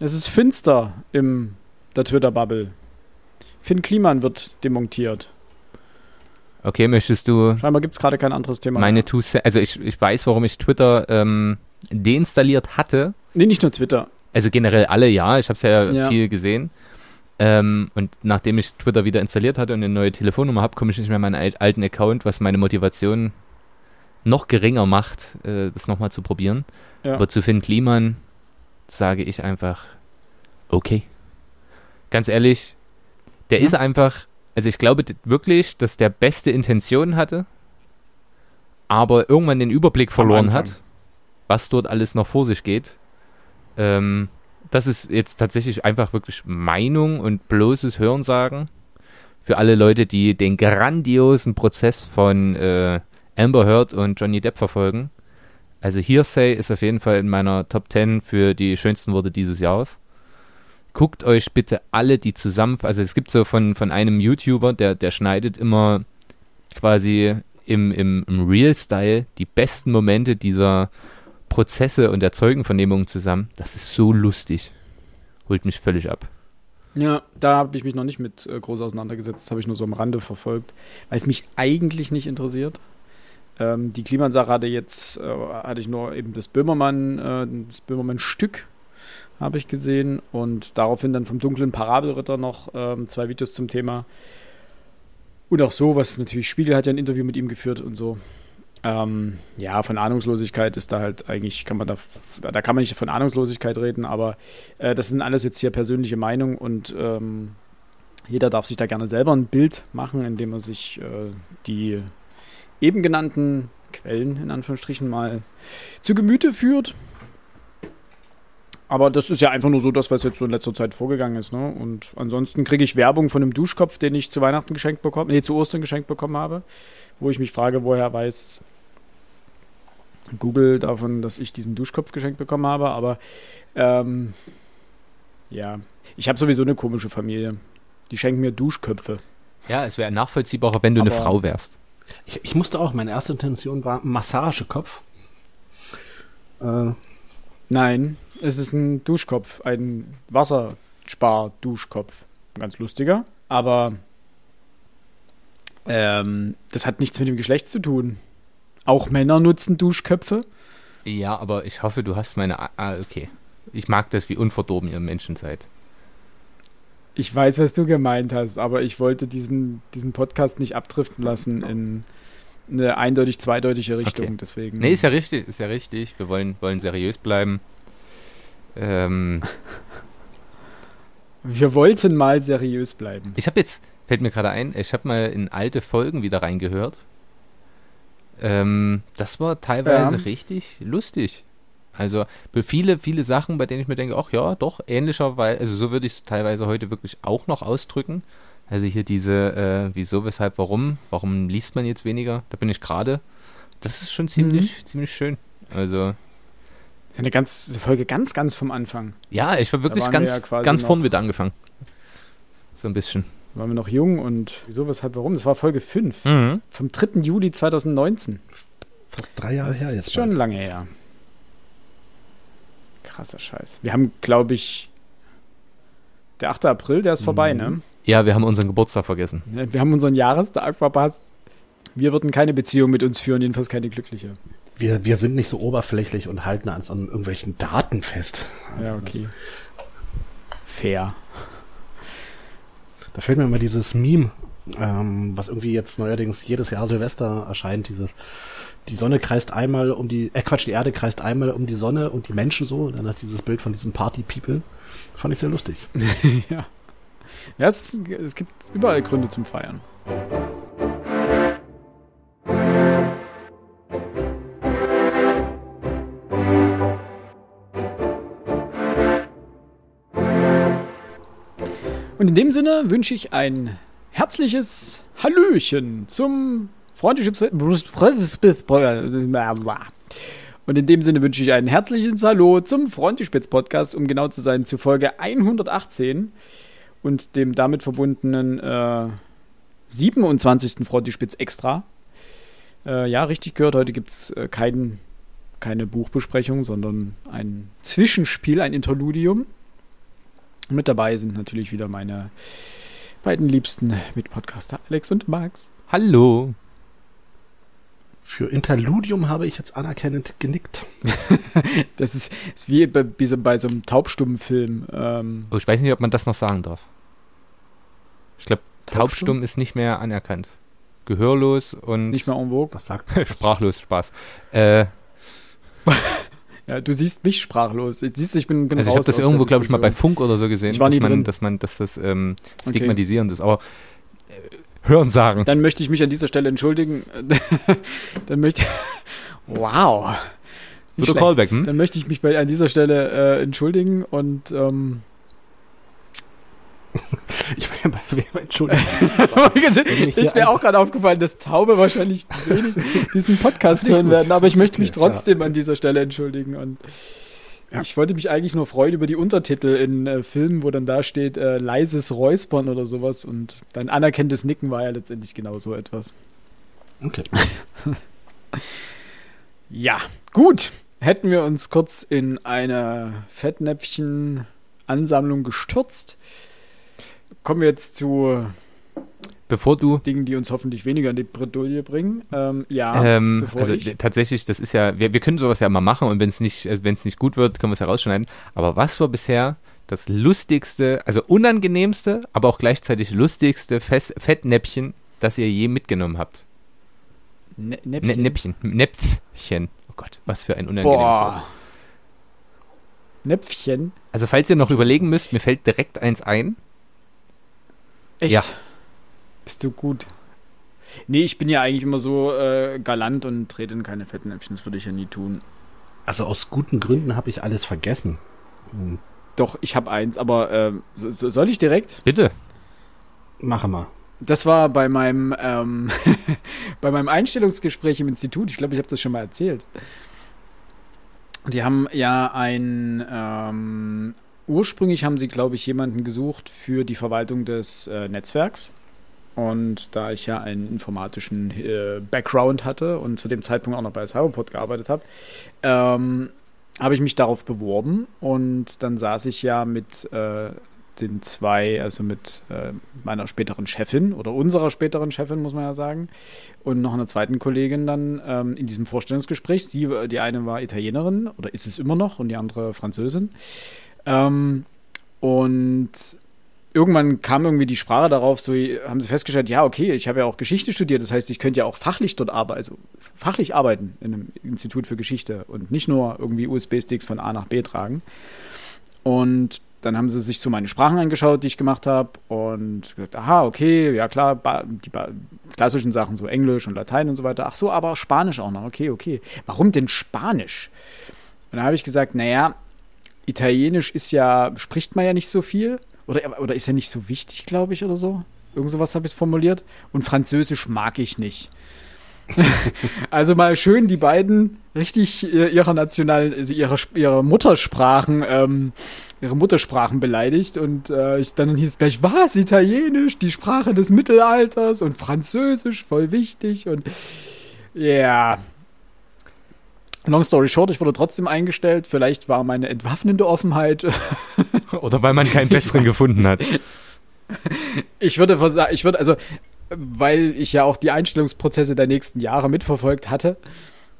Es ist finster in der Twitter-Bubble. Finn Kliman wird demontiert. Okay, möchtest du. Scheinbar gibt es gerade kein anderes Thema. Meine Two Also, ich, ich weiß, warum ich Twitter ähm, deinstalliert hatte. Nee, nicht nur Twitter. Also generell alle, ja. Ich habe es ja, Ja. viel gesehen. Ähm, und nachdem ich Twitter wieder installiert hatte und eine neue Telefonnummer habe, komme ich nicht mehr in meinen al- alten Account, was meine Motivation noch geringer macht, äh, das nochmal zu probieren. Ja. Aber zu Finn Kliman sage ich einfach, okay. Ganz ehrlich, der Ja. ist einfach, also ich glaube wirklich, dass der beste Intentionen hatte, aber irgendwann den Überblick verloren hat, was dort alles noch vor sich geht. Ähm, das ist jetzt tatsächlich einfach wirklich Meinung und bloßes Hörensagen für alle Leute, die den grandiosen Prozess von äh, Amber Heard und Johnny Depp verfolgen. Also Hearsay ist auf jeden Fall in meiner Top 10 für die schönsten Worte dieses Jahres. Guckt euch bitte alle die zusammen, also es gibt so von, von einem YouTuber, der, der schneidet immer quasi im, im, im Real-Style die besten Momente dieser Prozesse und der Zeugenvernehmung zusammen. Das ist so lustig. Holt mich völlig ab. Ja, da habe ich mich noch nicht mit äh, groß auseinandergesetzt. Das habe ich nur so am Rande verfolgt, weil es mich eigentlich nicht interessiert. Ähm, die Klimasache hatte jetzt, äh, hatte ich nur eben das Böhmermann, äh, das Böhmermann-Stück habe ich gesehen und daraufhin dann vom dunklen Parabelritter noch ähm, zwei Videos zum Thema. Und auch so, was natürlich Spiegel hat ja ein Interview mit ihm geführt und so. Ähm, ja, von Ahnungslosigkeit ist da halt eigentlich, kann man da, da kann man nicht von Ahnungslosigkeit reden, aber äh, das sind alles jetzt hier persönliche Meinungen und ähm, jeder darf sich da gerne selber ein Bild machen, indem er sich äh, die eben genannten Quellen in Anführungsstrichen mal zu Gemüte führt. Aber das ist ja einfach nur so das, was jetzt so in letzter Zeit vorgegangen ist. Ne? Und ansonsten kriege ich Werbung von einem Duschkopf, den ich zu Weihnachten geschenkt bekommen, nee, zu Ostern geschenkt bekommen habe, wo ich mich frage, woher weiß Google davon, dass ich diesen Duschkopf geschenkt bekommen habe. Aber ähm, ja, ich habe sowieso eine komische Familie. Die schenken mir Duschköpfe. Ja, es wäre nachvollziehbarer, wenn du eine Aber- Frau wärst. Ich, ich musste auch, meine erste Intention war Massagekopf. Äh, Nein, es ist ein Duschkopf, ein Wasserspar-Duschkopf. Ganz lustiger, aber ähm, das hat nichts mit dem Geschlecht zu tun. Auch Männer nutzen Duschköpfe. Ja, aber ich hoffe, du hast meine. Ah, okay. Ich mag das, wie unverdorben ihr Menschen seid. Ich weiß, was du gemeint hast, aber ich wollte diesen, diesen Podcast nicht abdriften lassen in eine eindeutig zweideutige Richtung. Okay. Deswegen. Nee, ist ja richtig, ist ja richtig. Wir wollen, wollen seriös bleiben. Ähm, Wir wollten mal seriös bleiben. ich habe jetzt, fällt mir gerade ein, ich habe mal in alte Folgen wieder reingehört. Ähm, das war teilweise Ja. richtig lustig. Also für viele, viele Sachen, bei denen ich mir denke, ach ja, doch, ähnlicher, weil, also so würde ich es teilweise heute wirklich auch noch ausdrücken. Also hier diese, äh, wieso, weshalb, warum, warum liest man jetzt weniger? Da bin ich gerade. Das ist schon ziemlich, ziemlich schön. Also, Das ist eine ganz eine Folge ganz, ganz vom Anfang. ja, ich war wirklich waren wir ganz, ja ganz vorn wieder angefangen. So ein bisschen. Waren wir noch jung und wieso, weshalb, warum? Das war Folge 5. Mhm. Vom 3. Juli 2019. fast drei Jahre her Das jetzt. ist schon bald. lange her. Krasser Scheiß. Wir haben, glaube ich, der 8. April, der ist vorbei, Mhm. ne? Ja, wir haben unseren Geburtstag vergessen. Ja, Wir haben unseren Jahrestag verpasst. Wir würden keine Beziehung mit uns führen, jedenfalls keine glückliche. Wir, wir sind nicht so oberflächlich und halten uns an irgendwelchen Daten fest. Ja, okay. Fair. Da fällt mir immer dieses Meme, ähm, was irgendwie jetzt neuerdings jedes Jahr Silvester erscheint, dieses die Sonne kreist einmal um die, äh Quatsch, die Erde kreist einmal um die Sonne und die Menschen so, dann ist dieses Bild von diesem Party-People. Fand ich sehr lustig. ja. Ja, es, es gibt überall Gründe zum Feiern. Und in dem Sinne wünsche ich ein herzliches Hallöchen zum Freundschafts... Und in dem Sinne wünsche ich ein herzliches Hallo zum Frontispitz-Podcast, um genau zu sein, zu Folge 118 und dem damit verbundenen äh, 27. Frontispitz Extra. Äh, ja, richtig gehört, heute gibt es äh, keinen keine Buchbesprechung, sondern ein Zwischenspiel, ein Interludium. Mit dabei sind natürlich wieder meine beiden liebsten Mitpodcaster, Alex und Max. Hallo. Für Interludium habe ich jetzt anerkennend genickt. das ist, ist wie bei, wie so, bei so einem taubstummen Ähm, oh, ich weiß nicht, ob man das noch sagen darf. Ich glaube, taubstumm ist nicht mehr anerkannt. Gehörlos und. Nicht mehr en vogue. Was sagt Sprachlos, Spaß. Äh. Ja, du siehst mich sprachlos. Siehst, ich bin, bin Also ich habe das irgendwo, glaube ich, mal bei Funk oder so gesehen, ich war dass, man, drin. dass man, dass das ähm, stigmatisierend okay. ist. Aber äh, hören sagen. Dann möchte ich mich an dieser Stelle entschuldigen. Dann möchte ich. Wow. Guter Callback, hm? Dann möchte ich mich bei, an dieser Stelle äh, entschuldigen und ähm, ich wäre wär, entschuldigt. ist mir auch gerade aufgefallen, dass Taube wahrscheinlich wenig diesen Podcast hören werden, aber ich möchte mich trotzdem ja. an dieser Stelle entschuldigen und ja. ich wollte mich eigentlich nur freuen über die Untertitel in äh, Filmen, wo dann da steht äh, leises Räuspern oder sowas und dein anerkenntes Nicken war ja letztendlich genau so etwas. Okay. ja, gut. Hätten wir uns kurz in eine Fettnäpfchen-Ansammlung gestürzt kommen wir jetzt zu bevor du Dingen, die uns hoffentlich weniger in die Bredouille bringen. Ähm, ja, ähm, also ich. tatsächlich, das ist ja, wir, wir können sowas ja mal machen und wenn es nicht, also wenn es nicht gut wird, können wir es herausschneiden. Aber was war bisher das lustigste, also unangenehmste, aber auch gleichzeitig lustigste Fest, Fettnäppchen, das ihr je mitgenommen habt? Nä Näppchen. Näppchen. Näpfchen. Oh Gott, was für ein unangenehmes Boah. Wort. Näpfchen. Also falls ihr noch überlegen müsst, mir fällt direkt eins ein. Echt? Ja. Bist du gut? Nee, ich bin ja eigentlich immer so äh, galant und trete in keine Fettnäpfchen. Das würde ich ja nie tun. Also aus guten Gründen habe ich alles vergessen. Hm. Doch, ich habe eins, aber äh, so, soll ich direkt? Bitte. Mache mal. Das war bei meinem, ähm, bei meinem Einstellungsgespräch im Institut. Ich glaube, ich habe das schon mal erzählt. Die haben ja ein ähm, ursprünglich haben sie, glaube ich, jemanden gesucht für die Verwaltung des äh, Netzwerks. Und da ich ja einen informatischen äh, Background hatte und zu dem Zeitpunkt auch noch bei Cyberport gearbeitet habe, ähm, habe ich mich darauf beworben und dann saß ich ja mit äh, den zwei, also mit äh, meiner späteren Chefin oder unserer späteren Chefin, muss man ja sagen, und noch einer zweiten Kollegin dann ähm, in diesem Vorstellungsgespräch. Sie, die eine war Italienerin oder ist es immer noch und die andere Französin. Ähm, und irgendwann kam irgendwie die Sprache darauf, so haben sie festgestellt, ja, okay, ich habe ja auch Geschichte studiert, das heißt, ich könnte ja auch fachlich dort arbeiten, also fachlich arbeiten in einem Institut für Geschichte und nicht nur irgendwie USB-Sticks von A nach B tragen. Und dann haben sie sich so meine Sprachen angeschaut, die ich gemacht habe und gesagt, aha, okay, ja klar, die klassischen Sachen, so Englisch und Latein und so weiter. Ach so, aber Spanisch auch noch, okay, okay. Warum denn Spanisch? Und dann habe ich gesagt, naja, Italienisch ist ja, spricht man ja nicht so viel. Oder, oder ist ja nicht so wichtig, glaube ich, oder so. Irgend sowas habe ich formuliert. Und Französisch mag ich nicht. also mal schön die beiden richtig ihrer nationalen, also ihrer, ihrer Muttersprachen, ähm, ihre Muttersprachen beleidigt und äh, ich, dann hieß es gleich, was, Italienisch, die Sprache des Mittelalters und Französisch, voll wichtig und ja, yeah. Long story short, ich wurde trotzdem eingestellt. Vielleicht war meine entwaffnende Offenheit. Oder weil man keinen besseren gefunden hat. Ich würde versagen, ich würde, also, weil ich ja auch die Einstellungsprozesse der nächsten Jahre mitverfolgt hatte,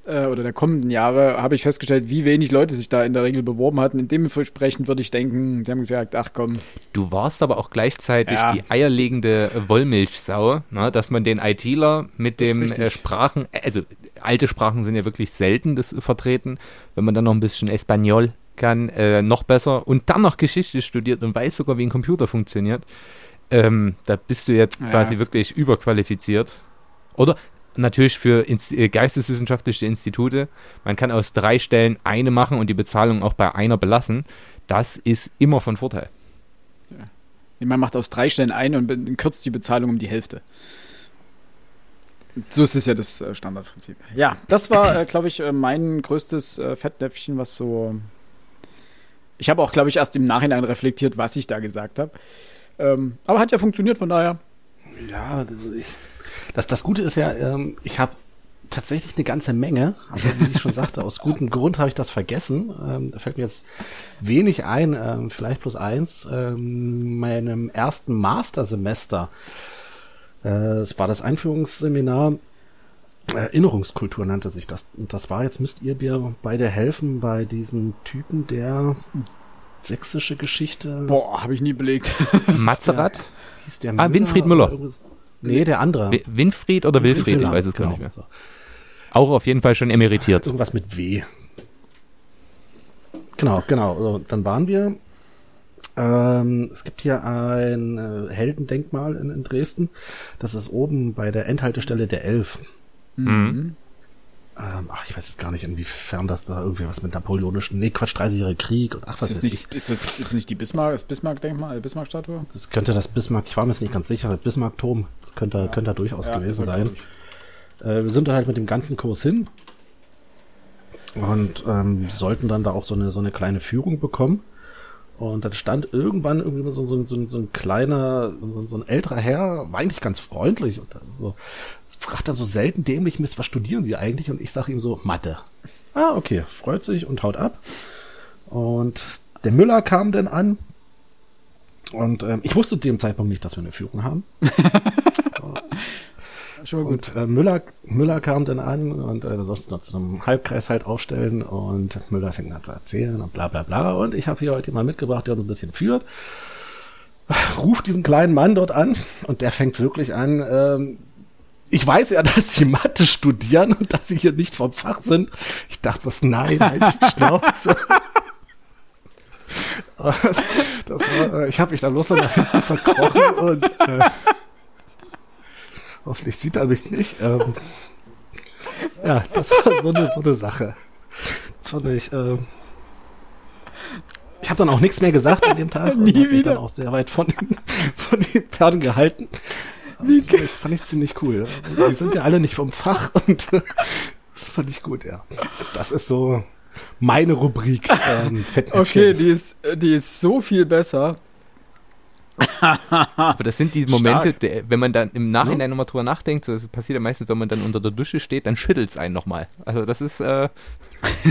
äh, oder der kommenden Jahre, habe ich festgestellt, wie wenig Leute sich da in der Regel beworben hatten. In dementsprechend würde ich denken, sie haben gesagt, ach komm. Du warst aber auch gleichzeitig ja. die eierlegende Wollmilchsau, ne, dass man den ITler mit dem äh, Sprachen, also alte Sprachen sind ja wirklich selten das vertreten. Wenn man dann noch ein bisschen Espanol kann, äh, noch besser und dann noch Geschichte studiert und weiß sogar, wie ein Computer funktioniert, ähm, da bist du jetzt ja, quasi wirklich überqualifiziert. Oder natürlich für äh, geisteswissenschaftliche Institute. Man kann aus drei Stellen eine machen und die Bezahlung auch bei einer belassen. Das ist immer von Vorteil. Ja. Man macht aus drei Stellen eine und kürzt die Bezahlung um die Hälfte. So ist es ja das äh, Standardprinzip. Ja, das war, äh, glaube ich, mein größtes äh, Fettnäpfchen, was so. Ich habe auch, glaube ich, erst im Nachhinein reflektiert, was ich da gesagt habe. Ähm, aber hat ja funktioniert, von daher. Ja, ich, das, das Gute ist ja, ähm, ich habe tatsächlich eine ganze Menge, aber wie ich schon sagte, aus gutem Grund habe ich das vergessen. Ähm, da fällt mir jetzt wenig ein, ähm, vielleicht plus eins. Ähm, meinem ersten Mastersemester, äh, es war das Einführungsseminar, Erinnerungskultur nannte sich das. Und das war, jetzt müsst ihr mir beide helfen bei diesem Typen, der sächsische Geschichte. Boah, habe ich nie belegt. Mazerat? Hieß der Ah, Winfried Müller. Nee, der andere. Wi- Winfried oder Wilfried? Ich weiß es gar genau. nicht mehr. So. Auch auf jeden Fall schon emeritiert. Irgendwas mit W. Genau, genau. So, dann waren wir. Ähm, es gibt hier ein äh, Heldendenkmal in, in Dresden. Das ist oben bei der Endhaltestelle der Elf. Mhm. Ähm, ach, ich weiß jetzt gar nicht, inwiefern das da irgendwie was mit napoleonischen, nee, Quatsch, 30-jährige Krieg und ach, was Ist das ich. nicht, ist das, ist das nicht die Bismarck, das Bismarck-Denkmal, Bismarck-Statue? Das könnte das Bismarck, ich war mir jetzt nicht ganz sicher, Bismarck-Turm, das könnte, könnte da durchaus gewesen sein. Äh, wir sind da halt mit dem ganzen Kurs hin und ähm, sollten dann da auch so eine, so eine kleine Führung bekommen. Und dann stand irgendwann irgendwie so, so, so, so ein kleiner, so, so ein älterer Herr, war eigentlich ganz freundlich und so, fragt er so selten dämlich, Mist, was studieren Sie eigentlich? Und ich sage ihm so, Mathe. Ah, okay, freut sich und haut ab. Und der Müller kam dann an und ähm, ich wusste zu dem Zeitpunkt nicht, dass wir eine Führung haben. Schon gut. Und äh, Müller, Müller kam dann an und äh, wir sollten uns zu einem Halbkreis halt aufstellen und Müller fängt an zu erzählen und bla bla bla. Und ich habe hier heute jemanden mitgebracht, der uns ein bisschen führt. Ruft diesen kleinen Mann dort an und der fängt wirklich an, ähm, ich weiß ja, dass sie Mathe studieren und dass sie hier nicht vom Fach sind. Ich dachte, was, nein, halt die Schnauze. das war, äh, ich habe mich da bloß noch verkrochen und äh, hoffentlich sieht er mich nicht. Ähm, ja, das war so eine, so eine Sache. Das fand ich, ähm, ich habe dann auch nichts mehr gesagt an dem Tag und Nie hab mich dann auch sehr weit von, den- von den Pferden gehalten. Das fand ich, fand ich ziemlich cool. Die sind ja alle nicht vom Fach und das fand ich gut, ja. Das ist so meine Rubrik. Ähm. Okay, die ist, die ist so viel besser. Aber das sind die Momente, der, wenn man dann im Nachhinein nochmal drüber nachdenkt, so, das passiert ja meistens, wenn man dann unter der Dusche steht, dann schüttelt es einen nochmal. Also das ist, äh,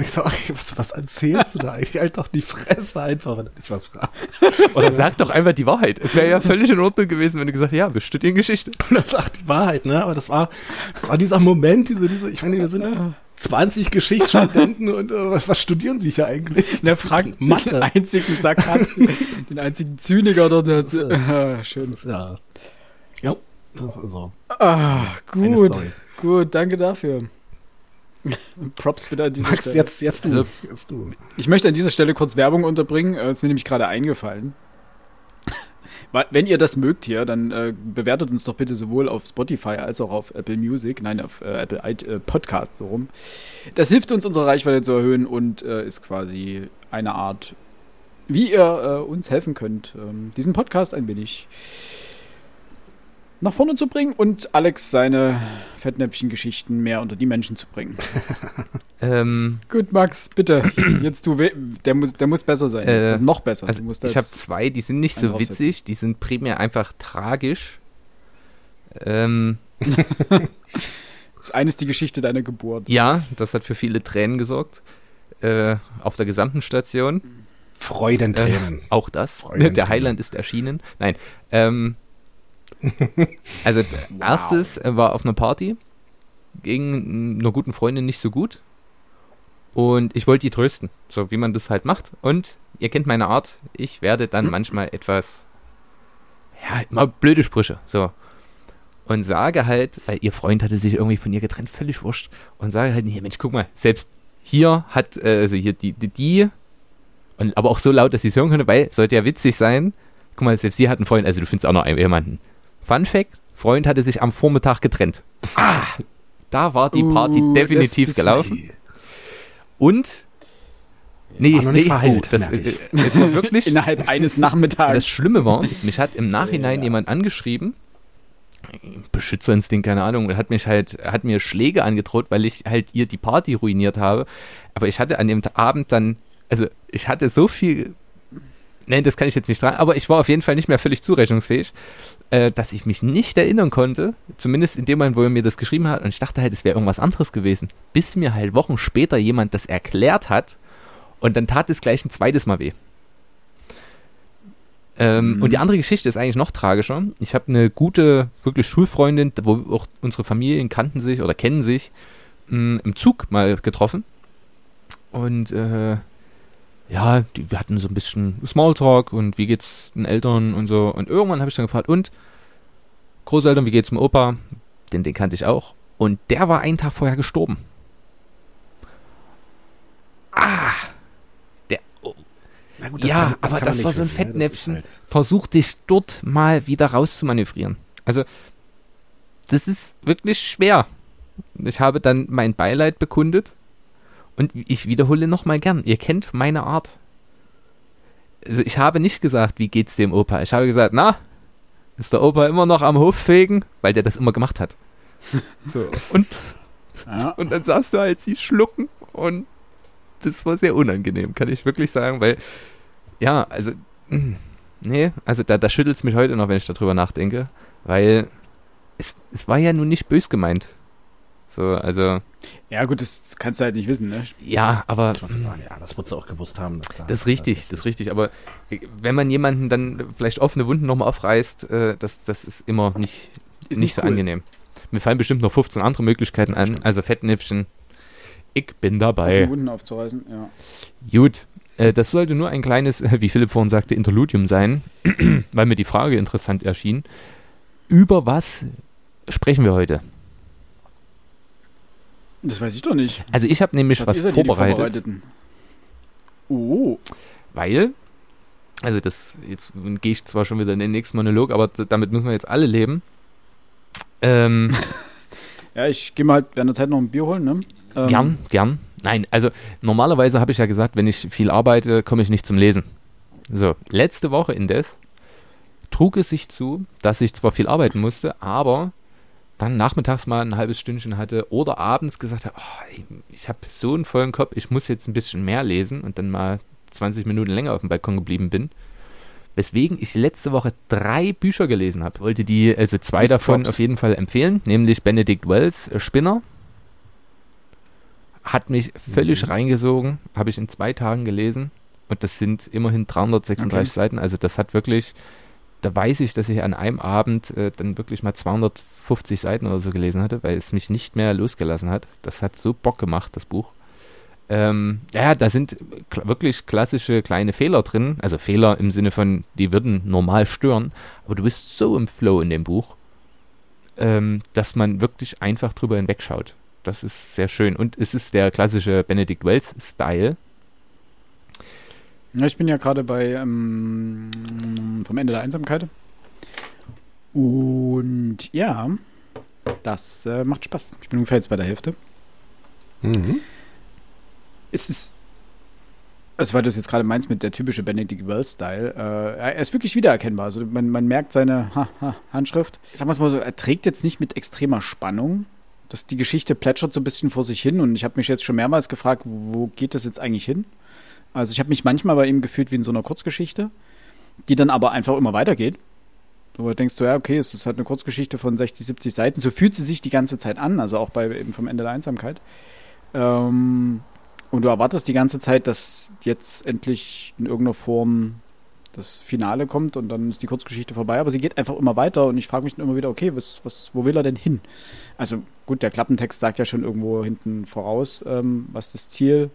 ich so, ey, was, was erzählst du da eigentlich? Halt doch die Fresse einfach, wenn du dich was fragst. oder sag doch einfach die Wahrheit. Es wäre ja völlig in Ordnung gewesen, wenn du gesagt hättest, ja, wir studieren Geschichte. Und er sagt die Wahrheit, ne? Aber das war, das war dieser Moment, diese, diese, ich meine, wir sind 20 Geschichtsstudenten und äh, was, was studieren sie hier eigentlich? Der fragt Mathe. den einzigen Sarkasten, den einzigen Zyniker dort. Der, ah, schön. Ja. Ja, das ist so. Ah, gut. Gut, danke dafür. Props bitte an dieser Max, Stelle. jetzt, jetzt du. Also- jetzt du. Ich möchte an dieser Stelle kurz Werbung unterbringen. Äh, ist mir nämlich gerade eingefallen. Wenn ihr das mögt hier, dann äh, bewertet uns doch bitte sowohl auf Spotify als auch auf Apple Music, nein, auf äh, Apple äh, Podcast so rum. Das hilft uns, unsere Reichweite zu erhöhen und äh, ist quasi eine Art, wie ihr äh, uns helfen könnt, ähm, diesen Podcast ein wenig nach vorne zu bringen und Alex seine Fettnäpfchen-Geschichten mehr unter die Menschen zu bringen. Ähm, Gut, Max, bitte. Jetzt du, der muss, der muss besser sein. Äh, also noch besser. also ich habe zwei, die sind nicht so witzig, die sind primär einfach tragisch. Ähm, das eine ist die Geschichte deiner Geburt. ja, das hat für viele Tränen gesorgt. Äh, auf der gesamten Station. Freudentränen. Auch das. Freudentränen. Der Heiland ist erschienen. Nein. Ähm, also, erstes äh, war auf einer Party. Gegen einer guten Freundin nicht so gut. Und ich wollte die trösten. So wie man das halt macht. Und ihr kennt meine Art. Ich werde dann manchmal etwas. Ja, immer blöde Sprüche. So. Und sage halt, weil ihr Freund hatte sich irgendwie von ihr getrennt, völlig wurscht. Und sage halt, hier, Mensch, guck mal, selbst hier hat, äh, also hier die, die, die und, aber auch so laut, dass sie es hören können, weil sollte ja witzig sein. Guck mal, selbst sie hat einen Freund, also du findest auch noch einen, jemanden. Fun Fact: Freund hatte sich am Vormittag getrennt. Ah, da war die Party Uh, definitiv das gelaufen. Und. Nee, War noch nicht nee, verheilt, oh, das, ich. das war wirklich. Innerhalb eines Nachmittags. das Schlimme war, mich hat im Nachhinein Ja. jemand angeschrieben, Beschützerinstinkt, keine Ahnung, und hat mich halt, hat mir Schläge angedroht, weil ich halt ihr die Party ruiniert habe. Aber ich hatte an dem Abend dann, also ich hatte so viel nein, das kann ich jetzt nicht dran, aber ich war auf jeden Fall nicht mehr völlig zurechnungsfähig, äh, dass ich mich nicht erinnern konnte, zumindest in dem Moment, wo er mir das geschrieben hat, und ich dachte halt, es wäre irgendwas anderes gewesen, bis mir halt Wochen später jemand das erklärt hat und dann tat es gleich ein zweites Mal weh. Ähm, Mhm. Und die andere Geschichte ist eigentlich noch tragischer. Ich habe eine gute, wirklich Schulfreundin, wo auch unsere Familien kannten sich oder kennen sich, mh, im Zug mal getroffen. Und äh, ja, die, wir hatten so ein bisschen Smalltalk und wie geht's den Eltern und so. Und irgendwann habe ich dann gefragt, und Großeltern, wie geht's dem Opa? Den, den kannte ich auch. Und der war einen Tag vorher gestorben. Ah, der, oh, Na gut, Ja, aber man das nicht war so ein wissen? Das Fettnäpfchen. halt- versuch dich dort mal wieder rauszumanövrieren. Also, das ist wirklich schwer. Ich habe dann mein Beileid bekundet und ich wiederhole nochmal gern. Ihr kennt meine Art. Also, ich habe nicht gesagt, wie geht's dem Opa. Ich habe gesagt, na, ist der Opa immer noch am Hof fegen? Weil der das immer gemacht hat. So, und, Ja. und dann saß du halt sie schlucken und das war sehr unangenehm, kann ich wirklich sagen, weil, ja, also, nee, also da, da schüttelt es mich heute noch, wenn ich darüber nachdenke, weil es, es war ja nun nicht bös gemeint. So, also, ja, gut, das kannst du halt nicht wissen, ne? ja, aber sagen, ja, das wird sie auch gewusst haben. Dass da, das ist richtig, das ist richtig, aber wenn man jemanden dann vielleicht offene Wunden nochmal aufreißt, äh, das, das ist immer nicht, Ist nicht, so cool. angenehm. Mir fallen bestimmt noch 15 andere Möglichkeiten an, also Fettnäpfchen, ich bin dabei. den Wunden aufzureißen, ja. Gut, äh, das sollte nur ein kleines, äh, wie Philipp vorhin sagte, Interludium sein, weil mir die Frage interessant erschien. Über was sprechen wir heute? Das weiß ich doch nicht. Also ich habe nämlich Schatz, was vorbereitet. Oh, weil, also das, jetzt gehe ich zwar schon wieder in den nächsten Monolog, aber damit müssen wir jetzt alle leben. Ähm, ja, ich gehe mal halt während der Zeit noch ein Bier holen, ne? Ähm, gern, gern. Nein, also normalerweise habe ich ja gesagt, wenn ich viel arbeite, komme ich nicht zum Lesen. So, letzte Woche indes trug es sich zu, dass ich zwar viel arbeiten musste, aber dann nachmittags mal ein halbes Stündchen hatte oder abends gesagt habe, oh, ich habe so einen vollen Kopf, ich muss jetzt ein bisschen mehr lesen und dann mal 20 Minuten länger auf dem Balkon geblieben bin. Weswegen ich letzte Woche drei Bücher gelesen habe. Wollte die, also zwei Miss davon Props. auf jeden Fall empfehlen, nämlich Benedict Wells äh, Spinner. Hat mich völlig Mhm. reingesogen, habe ich in zwei Tagen gelesen und das sind immerhin 336 Okay. Seiten, also das hat wirklich, da weiß ich, dass ich an einem Abend äh, dann wirklich mal 250 Seiten oder so gelesen hatte, weil es mich nicht mehr losgelassen hat. Das hat so Bock gemacht, das Buch. Ähm, ja, da sind kla wirklich klassische kleine Fehler drin. Also Fehler im Sinne von, die würden normal stören. Aber du bist so im Flow in dem Buch, ähm, dass man wirklich einfach drüber hinwegschaut. Das ist sehr schön. Und es ist der klassische Benedict Wells-Style. Ja, ich bin ja gerade bei ähm, vom Ende der Einsamkeit. Und ja, das äh, macht Spaß. Ich bin ungefähr jetzt bei der Hälfte. Mhm. Es ist, also weil du es jetzt gerade meinst mit der typische Benedict Wells-Style, äh, er ist wirklich wiedererkennbar. Also man, man merkt seine ha, ha, Handschrift. Sagen wir es mal so, er trägt jetzt nicht mit extremer Spannung. Das, die Geschichte plätschert so ein bisschen vor sich hin und ich habe mich jetzt schon mehrmals gefragt, wo geht das jetzt eigentlich hin? Also ich habe mich manchmal bei ihm gefühlt wie in so einer Kurzgeschichte, die dann aber einfach immer weitergeht. Du denkst du, ja, okay, es ist halt eine Kurzgeschichte von 60, 70 Seiten. So fühlt sie sich die ganze Zeit an, also auch bei eben vom Ende der Einsamkeit. Ähm, und du erwartest die ganze Zeit, dass jetzt endlich in irgendeiner Form das Finale kommt und dann ist die Kurzgeschichte vorbei, aber sie geht einfach immer weiter und ich frage mich dann immer wieder, okay, was, was, wo will er denn hin? Also gut, der Klappentext sagt ja schon irgendwo hinten voraus, ähm, was das Ziel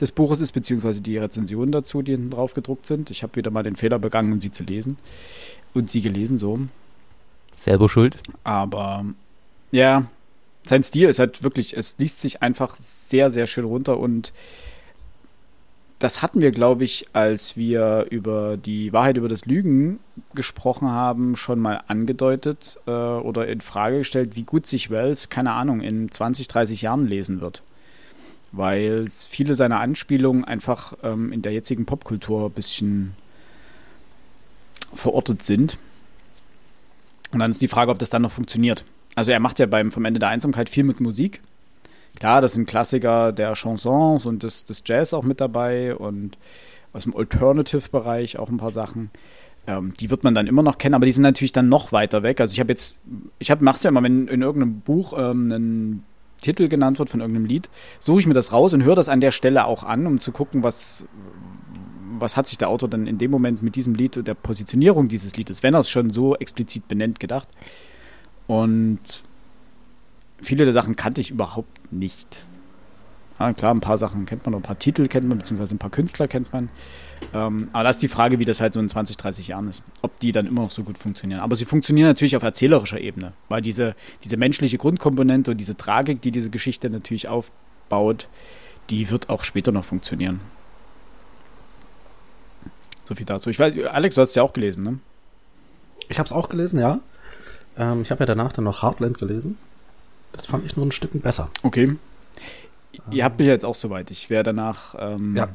des Buches ist, beziehungsweise die Rezensionen dazu, die hinten drauf gedruckt sind. Ich habe wieder mal den Fehler begangen, sie zu lesen und sie gelesen so. Selber schuld. Aber ja, sein Stil ist halt wirklich, es liest sich einfach sehr, sehr schön runter und das hatten wir, glaube ich, als wir über die Wahrheit über das Lügen gesprochen haben, schon mal angedeutet äh, oder in Frage gestellt, wie gut sich Wells, keine Ahnung, in 20, 30 Jahren lesen wird. Weil viele seiner Anspielungen einfach ähm, in der jetzigen Popkultur ein bisschen verortet sind. Und dann ist die Frage, ob das dann noch funktioniert. Also er macht ja beim vom Ende der Einsamkeit viel mit Musik. Klar, das sind Klassiker der Chansons und des, des Jazz auch mit dabei und aus dem Alternative-Bereich auch ein paar Sachen. Ähm, die wird man dann immer noch kennen, aber die sind natürlich dann noch weiter weg. Also ich habe jetzt, ich mache es ja immer, wenn in irgendeinem Buch ähm, ein Titel genannt wird von irgendeinem Lied, suche ich mir das raus und höre das an der Stelle auch an, um zu gucken, was, was hat sich der Autor dann in dem Moment mit diesem Lied und der Positionierung dieses Liedes, wenn er es schon so explizit benennt, gedacht. Und viele der Sachen kannte ich überhaupt nicht. Ja, klar, ein paar Sachen kennt man, ein paar Titel kennt man, beziehungsweise ein paar Künstler kennt man. Ähm, aber das ist die Frage, wie das halt so in 20, 30 Jahren ist. Ob die dann immer noch so gut funktionieren. Aber sie funktionieren natürlich auf erzählerischer Ebene, weil diese, diese menschliche Grundkomponente und diese Tragik, die diese Geschichte natürlich aufbaut, die wird auch später noch funktionieren. So viel dazu. Ich weiß, Alex, du hast es ja auch gelesen, ne? Ich habe es auch gelesen, ja. Ähm, ich habe ja danach dann noch Heartland gelesen. Das fand ich nur ein Stück besser. Okay. Ihr habt mich jetzt auch soweit. Ich werde danach. Ähm, ja.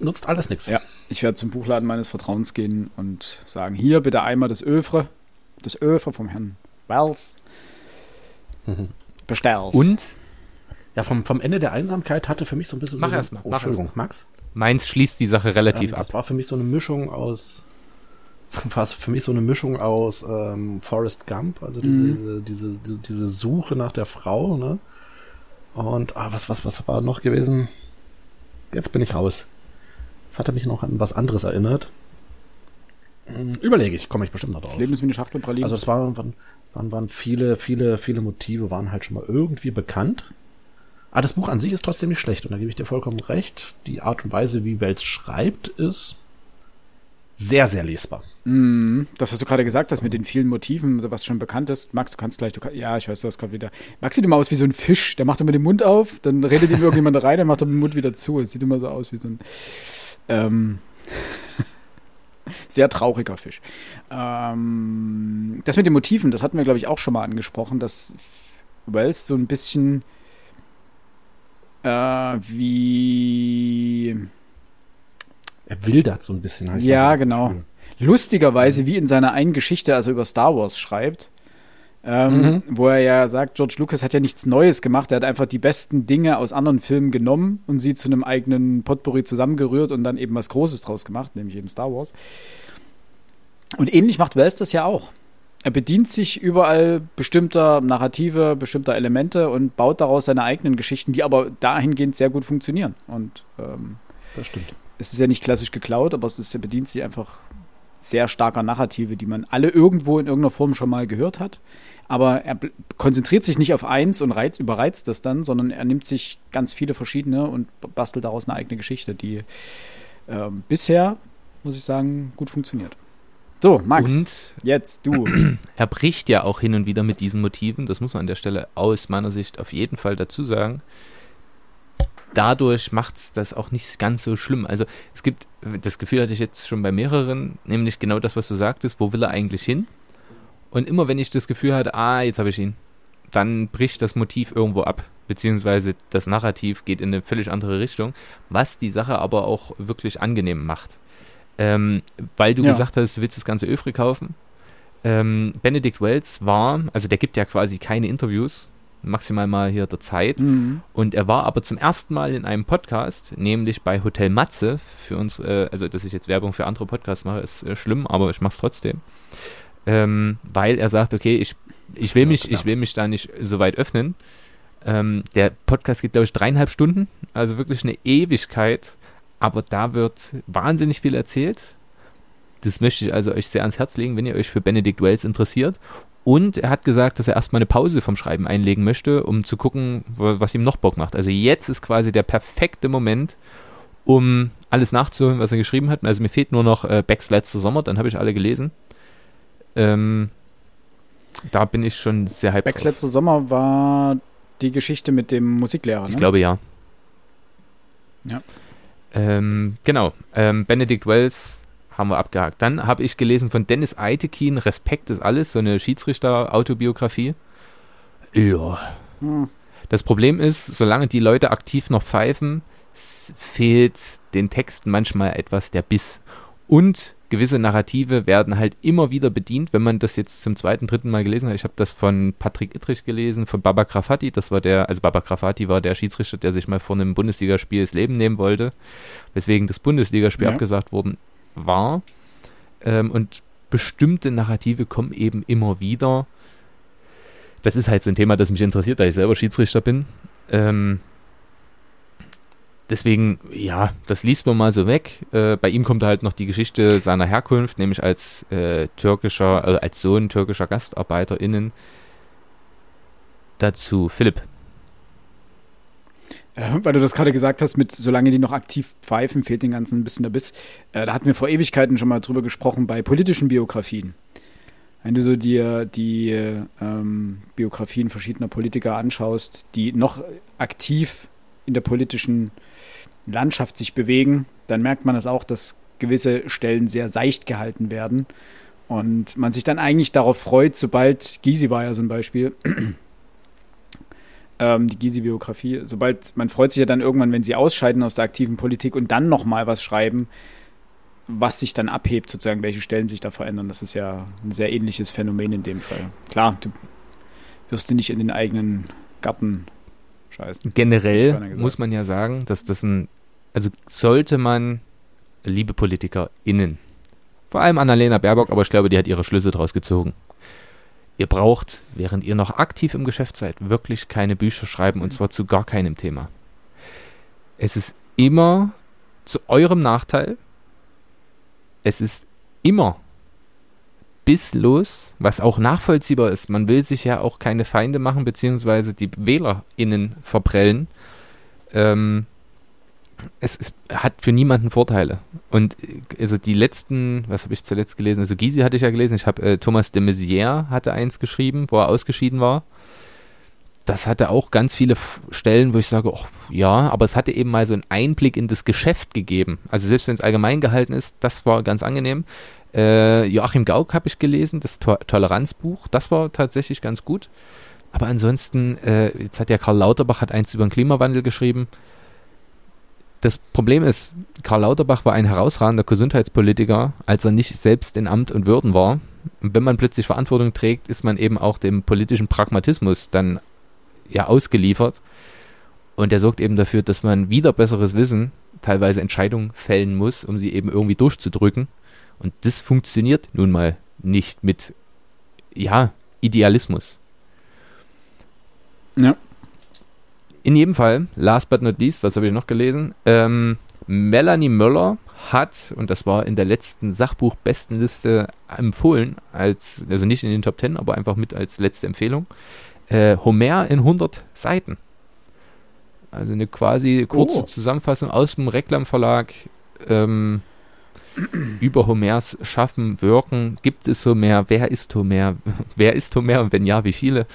Nutzt alles nichts. Ja. Ich werde zum Buchladen meines Vertrauens gehen und sagen: Hier bitte einmal das Övre. Das Övre vom Herrn Wells. Mhm. Bestellt. Und? Ja, vom, vom Ende der Einsamkeit hatte für mich so ein bisschen. Mach so erstmal. Oh, Entschuldigung, Max? Meins schließt die Sache relativ ähm, ab. Das war für mich so eine Mischung aus. War für mich so eine Mischung aus ähm, Forrest Gump, also diese, mhm. diese, diese, diese Suche nach der Frau, ne? Und ah, was, was, was war noch gewesen? Jetzt bin ich raus. Das hatte mich noch an was anderes erinnert. Hm, überlege ich, komme ich bestimmt noch drauf. Das Leben ist wie eine Schachtel Pralinen. Also es waren, waren, waren, waren viele, viele, viele Motive, waren halt schon mal irgendwie bekannt. Aber das Buch an sich ist trotzdem nicht schlecht und da gebe ich dir vollkommen recht. Die Art und Weise, wie Wells schreibt, ist sehr, sehr lesbar. Mm, das, was du gerade gesagt hast mit den vielen Motiven, was schon bekannt ist. Max, du kannst gleich, du ja, ich weiß, du hast gerade wieder. Max sieht immer aus wie so ein Fisch, der macht immer den Mund auf, dann redet ihm irgendjemand rein, dann macht er den Mund wieder zu. Es sieht immer so aus wie so ein ähm, sehr trauriger Fisch. Ähm, das mit den Motiven, das hatten wir, glaube ich, auch schon mal angesprochen, dass Wells so ein bisschen äh, wie er wildert so ein bisschen halt. Ja, genau. Gefühl. Lustigerweise, wie in seiner einen Geschichte, also über Star Wars schreibt, ähm, mhm. wo er ja sagt, George Lucas hat ja nichts Neues gemacht, er hat einfach die besten Dinge aus anderen Filmen genommen und sie zu einem eigenen Potpourri zusammengerührt und dann eben was Großes draus gemacht, nämlich eben Star Wars. Und ähnlich macht Wells das ja auch. Er bedient sich überall bestimmter Narrative, bestimmter Elemente und baut daraus seine eigenen Geschichten, die aber dahingehend sehr gut funktionieren. Und ähm, das stimmt es ist ja nicht klassisch geklaut, aber es ist, bedient sich einfach sehr starker Narrative, die man alle irgendwo in irgendeiner Form schon mal gehört hat. Aber er konzentriert sich nicht auf eins und reizt, überreizt das dann, sondern er nimmt sich ganz viele verschiedene und bastelt daraus eine eigene Geschichte, die äh, bisher, muss ich sagen, gut funktioniert. So, Max, und jetzt du. Er bricht ja auch hin und wieder mit diesen Motiven, das muss man an der Stelle aus meiner Sicht auf jeden Fall dazu sagen dadurch macht es das auch nicht ganz so schlimm. Also es gibt, das Gefühl hatte ich jetzt schon bei mehreren, nämlich genau das, was du sagtest, wo will er eigentlich hin? Und immer wenn ich das Gefühl hatte, ah, jetzt habe ich ihn, dann bricht das Motiv irgendwo ab, beziehungsweise das Narrativ geht in eine völlig andere Richtung, was die Sache aber auch wirklich angenehm macht. Ähm, weil du ja. gesagt hast, du willst das ganze Öfre kaufen. Ähm, Benedict Wells war, also der gibt ja quasi keine Interviews, maximal mal hier der Zeit. Mhm. Und er war aber zum ersten Mal in einem Podcast, nämlich bei Hotel Matze, für uns, äh, also dass ich jetzt Werbung für andere Podcasts mache, ist äh, schlimm, aber ich mache es trotzdem. Ähm, weil er sagt, okay, ich, ich will mich, ich will mich da nicht so weit öffnen. Ähm, der Podcast geht, glaube ich, dreieinhalb Stunden, also wirklich eine Ewigkeit. Aber da wird wahnsinnig viel erzählt. Das möchte ich also euch sehr ans Herz legen, wenn ihr euch für Benedict Wells interessiert. Und er hat gesagt, dass er erstmal eine Pause vom Schreiben einlegen möchte, um zu gucken, was ihm noch Bock macht. Also jetzt ist quasi der perfekte Moment, um alles nachzuholen, was er geschrieben hat. Also mir fehlt nur noch äh, Becks letzter Sommer, dann habe ich alle gelesen. Ähm, da bin ich schon sehr hyped. Becks letzter Sommer war die Geschichte mit dem Musiklehrer, ne? Ich glaube ja. Ja. Ähm, genau. Ähm, Benedict Wells haben wir abgehakt. Dann habe ich gelesen von Dennis Eitekin, Respekt ist alles, so eine Schiedsrichter-Autobiografie. Ja. Hm. Das Problem ist, solange die Leute aktiv noch pfeifen, fehlt den Texten manchmal etwas der Biss. Und gewisse Narrative werden halt immer wieder bedient, wenn man das jetzt zum zweiten, dritten Mal gelesen hat. Ich habe das von Patrick Ittrich gelesen, von Baba Grafati, das war der, also Baba Grafati war der Schiedsrichter, der sich mal vor einem Bundesligaspiel das Leben nehmen wollte, weswegen das Bundesligaspiel Ja. abgesagt worden war. Ähm, und bestimmte Narrative kommen eben immer wieder. Das ist halt so ein Thema, das mich interessiert, da ich selber Schiedsrichter bin. Ähm, deswegen, ja, das liest man mal so weg. Äh, bei ihm kommt halt noch die Geschichte seiner Herkunft, nämlich als äh, türkischer, also als Sohn türkischer GastarbeiterInnen. Dazu Philipp. Äh, weil du das gerade gesagt hast, mit solange die noch aktiv pfeifen, fehlt den ganzen ein bisschen der Biss. Äh, da hatten wir vor Ewigkeiten schon mal drüber gesprochen bei politischen Biografien. Wenn du so dir die ähm, Biografien verschiedener Politiker anschaust, die noch aktiv in der politischen Landschaft sich bewegen, dann merkt man das auch, dass gewisse Stellen sehr seicht gehalten werden. Und man sich dann eigentlich darauf freut, sobald, Gysi war ja so ein Beispiel, ähm, die Gysi-Biografie, sobald, man freut sich ja dann irgendwann, wenn sie ausscheiden aus der aktiven Politik und dann nochmal was schreiben, was sich dann abhebt, sozusagen, welche Stellen sich da verändern. Das ist ja ein sehr ähnliches Phänomen in dem Fall. Klar, du wirst dir nicht in den eigenen Garten scheißen. Generell muss man ja sagen, dass das ein, also sollte man, liebe PolitikerInnen, vor allem Annalena Baerbock, aber ich glaube, die hat ihre Schlüsse draus gezogen. Ihr braucht, während ihr noch aktiv im Geschäft seid, wirklich keine Bücher schreiben und zwar zu gar keinem Thema. Es ist immer zu eurem Nachteil. Es ist immer bisslos, was auch nachvollziehbar ist. Man will sich ja auch keine Feinde machen, beziehungsweise die WählerInnen verprellen. Ähm, es, es hat für niemanden Vorteile. Und äh, also die letzten, was habe ich zuletzt gelesen? Also Gysi hatte ich ja gelesen. Ich habe äh, Thomas de Maizière hatte eins geschrieben, wo er ausgeschieden war. Das hatte auch ganz viele Stellen, wo ich sage, oh, ja, aber es hatte eben mal so einen Einblick in das Geschäft gegeben. Also selbst wenn es allgemein gehalten ist, das war ganz angenehm. Äh, Joachim Gauck habe ich gelesen, das to Toleranzbuch, das war tatsächlich ganz gut. Aber ansonsten, äh, jetzt hat ja Karl Lauterbach hat eins über den Klimawandel geschrieben. Das Problem ist, Karl Lauterbach war ein herausragender Gesundheitspolitiker, als er nicht selbst in Amt und Würden war. Und wenn man plötzlich Verantwortung trägt, ist man eben auch dem politischen Pragmatismus dann ja ausgeliefert. Und der sorgt eben dafür, dass man wieder besseres Wissen teilweise Entscheidungen fällen muss, um sie eben irgendwie durchzudrücken. Und das funktioniert nun mal nicht mit, ja, Idealismus. Ja. In jedem Fall, last but not least, was habe ich noch gelesen? Ähm, Melanie Möller hat, und das war in der letzten Sachbuch-Bestenliste empfohlen, als, also nicht in den Top 10, aber einfach mit als letzte Empfehlung, äh, Homer in 100 Seiten. Also eine quasi kurze Oh. Zusammenfassung aus dem Reklam Verlag ähm, über Homers Schaffen, Wirken. Gibt es Homer? Wer ist Homer? Wer ist Homer und wenn ja, wie viele?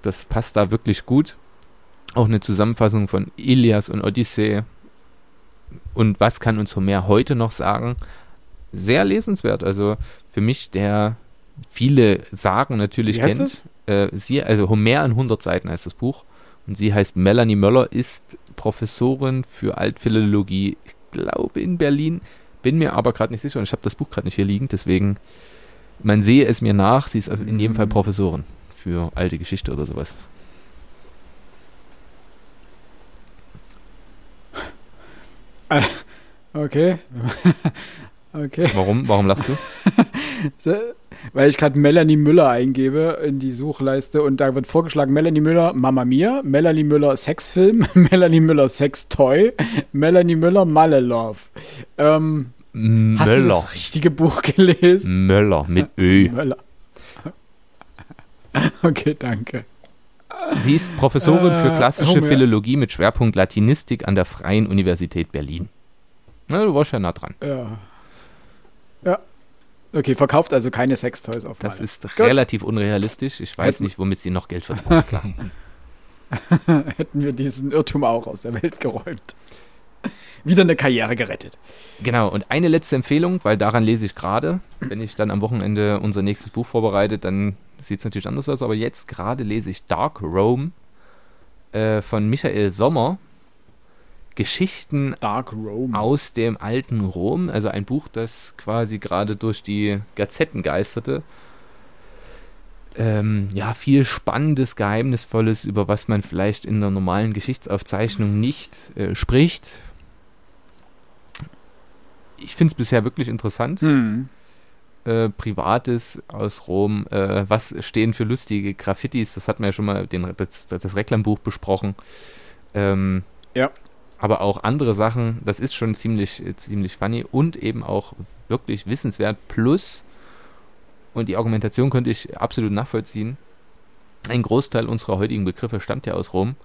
Das passt da wirklich gut. Auch eine Zusammenfassung von Ilias und Odyssee. Und was kann uns Homer heute noch sagen? Sehr lesenswert. Also für mich, der viele Sagen natürlich kennt. Äh, sie, also Homer in 100 Seiten heißt das Buch. Und sie heißt Melanie Möller, ist Professorin für Altphilologie, ich glaube in Berlin. Bin mir aber gerade nicht sicher und ich habe das Buch gerade nicht hier liegen. Deswegen, man sehe es mir nach. Sie ist in jedem Fall Mhm. Professorin für alte Geschichte oder sowas. Okay. okay. Warum? Warum lachst du? Weil ich gerade Melanie Müller eingebe in die Suchleiste und da wird vorgeschlagen Melanie Müller Mama Mia, Melanie Müller Sexfilm, Melanie Müller Sextoy, Melanie Müller Malle Love. Ähm, hast du Möller. das richtige Buch gelesen? Möller mit Ö. Möller. Okay, danke. Sie ist Professorin für Äh, klassische. Philologie mit Schwerpunkt Latinistik an der Freien Universität Berlin. Na, du warst ja nah dran. Ja. Ja. Okay, verkauft also keine Sextoys auf Das Malle. ist Gut. relativ unrealistisch. Ich weiß Hätten- nicht, womit sie noch Geld verdient. Hätten wir diesen Irrtum auch aus der Welt geräumt. Wieder eine Karriere gerettet. Genau, und eine letzte Empfehlung, weil daran lese ich gerade. Wenn ich dann am Wochenende unser nächstes Buch vorbereite, dann sieht es natürlich anders aus. Aber jetzt gerade lese ich Dark Rome äh, von Michael Sommer. Geschichten aus dem alten Rom, also ein Buch, das quasi gerade durch die Gazetten geisterte. Ähm, ja, viel Spannendes, Geheimnisvolles, über was man vielleicht in der normalen Geschichtsaufzeichnung nicht äh, spricht. Ich finde es bisher wirklich interessant. Hm. Äh, Privates aus Rom. Äh, was stehen für lustige Graffitis? Das hatten wir ja schon mal den, das, das Reklambuch besprochen. Ähm, Ja. Aber auch andere Sachen, das ist schon ziemlich, äh, ziemlich funny und eben auch wirklich wissenswert. Plus, und die Argumentation könnte ich absolut nachvollziehen, ein Großteil unserer heutigen Begriffe stammt ja aus Rom.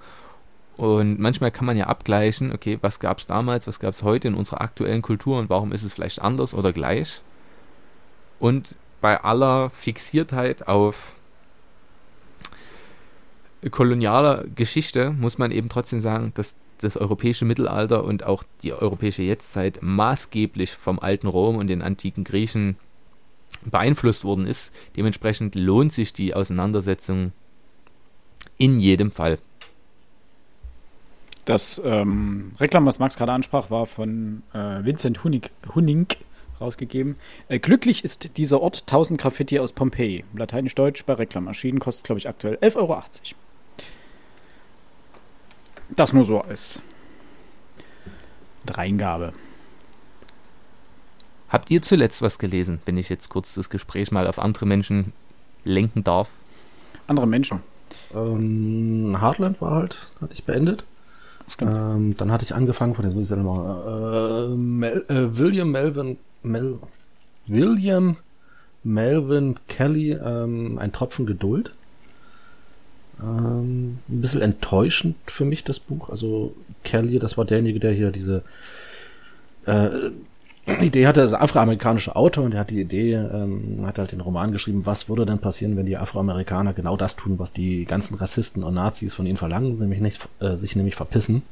Und manchmal kann man ja abgleichen, okay, was gab es damals, was gab es heute in unserer aktuellen Kultur und warum ist es vielleicht anders oder gleich. Und bei aller Fixiertheit auf kolonialer Geschichte muss man eben trotzdem sagen, dass das europäische Mittelalter und auch die europäische Jetztzeit maßgeblich vom alten Rom und den antiken Griechen beeinflusst worden ist. Dementsprechend lohnt sich die Auseinandersetzung in jedem Fall. Das ähm, Reklam, was Max gerade ansprach, war von äh, Vincent Hunig, Hunink rausgegeben. Äh, glücklich ist dieser Ort 1000 Graffiti aus Pompeji. Lateinisch-Deutsch bei Reklam erschienen, kostet, glaube ich, aktuell 11,80 Euro. Das nur so als Dreingabe. Habt ihr zuletzt was gelesen, wenn ich jetzt kurz das Gespräch mal auf andere Menschen lenken darf? Andere Menschen. Ähm, Heartland war halt, hatte ich beendet. Ähm, dann hatte ich angefangen von, jetzt muss ich selber äh, Mel, äh, William Melvin, Mel, William Melvin Kelly, ähm, ein Tropfen Geduld. Ähm, ein bisschen enttäuschend für mich das Buch. Also Kelly, das war derjenige, der hier diese äh, Idee hatte, ist ein afroamerikanischer Autor und er hat die Idee, ähm, hat halt den Roman geschrieben, was würde denn passieren, wenn die Afroamerikaner genau das tun, was die ganzen Rassisten und Nazis von ihnen verlangen, nämlich nicht, äh, sich nämlich verpissen.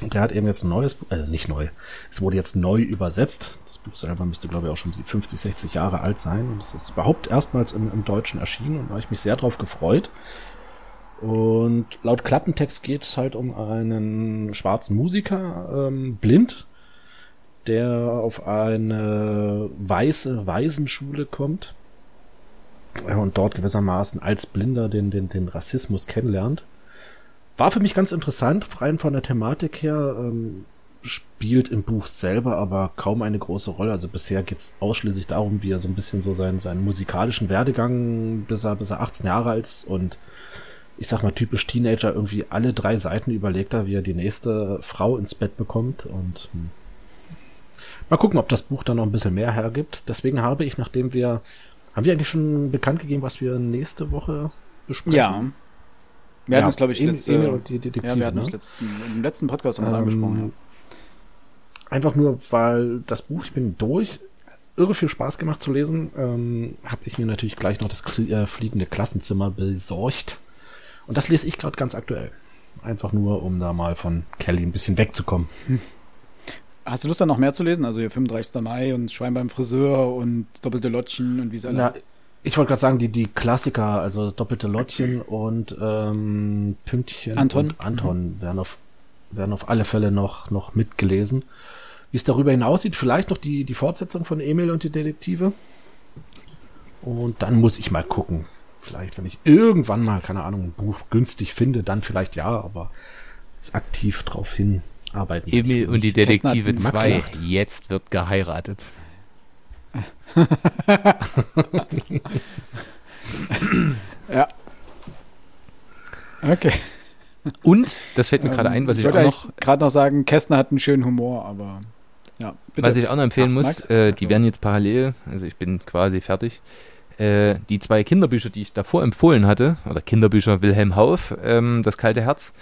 Und der hat eben jetzt ein neues, äh, nicht neu, es wurde jetzt neu übersetzt. Das Buch selber müsste, glaube ich, auch schon 50, 60 Jahre alt sein. Und es ist überhaupt erstmals im, im Deutschen erschienen und da habe ich mich sehr drauf gefreut. Und laut Klappentext geht es halt um einen schwarzen Musiker, ähm, blind, der auf eine weiße Waisenschule kommt und dort gewissermaßen als Blinder den, den, den Rassismus kennenlernt. War für mich ganz interessant, rein von der Thematik her, ähm, spielt im Buch selber aber kaum eine große Rolle. Also bisher geht's ausschließlich darum, wie er so ein bisschen so seinen, seinen musikalischen Werdegang, bis er, bis er 18 Jahre alt ist und ich sag mal typisch Teenager irgendwie alle drei Seiten überlegt er, wie er die nächste Frau ins Bett bekommt und hm. Mal gucken, ob das Buch dann noch ein bisschen mehr hergibt. Deswegen habe ich, nachdem wir, haben wir eigentlich schon bekannt gegeben, was wir nächste Woche besprechen? Ja. Wir hatten es, glaube ich, letzte, Emil und die Detektive, ja, wir hatten ne? es letzten, im letzten Podcast haben wir Ähm, angesprochen. Einfach nur, weil das Buch, ich bin durch, irre viel Spaß gemacht zu lesen, ähm, habe ich mir natürlich gleich noch das äh, fliegende Klassenzimmer besorgt. Und das lese ich gerade ganz aktuell. Einfach nur, um da mal von Kelly ein bisschen wegzukommen. Ja. Hast du Lust, da noch mehr zu lesen? Also hier 35. Mai und Schwein beim Friseur und doppelte Lottchen und wie es alle Na, ich wollte gerade sagen, die, die Klassiker, also doppelte Lottchen und ähm, Pünktchen Anton. und Anton werden auf, werden auf alle Fälle noch, noch mitgelesen. Wie es darüber hinaus sieht, vielleicht noch die, die Fortsetzung von Emil und die Detektive. Und dann muss ich mal gucken. Vielleicht, wenn ich irgendwann mal, keine Ahnung, ein Buch günstig finde, dann vielleicht ja, aber jetzt aktiv drauf hin arbeiten. ich Emil und die. Detektive Max 2. sagt. Jetzt wird geheiratet. Ja. Okay. Und, das fällt mir gerade ein, was ich auch wollte noch, gerade noch sagen, Kästner hat einen schönen Humor, aber ja, bitte. was ich auch noch empfehlen Ja, muss, äh, die werden jetzt parallel, also ich bin quasi fertig, äh, die zwei Kinderbücher, die ich davor empfohlen hatte, oder Kinderbücher Wilhelm Hauff, ähm, Das kalte Herz,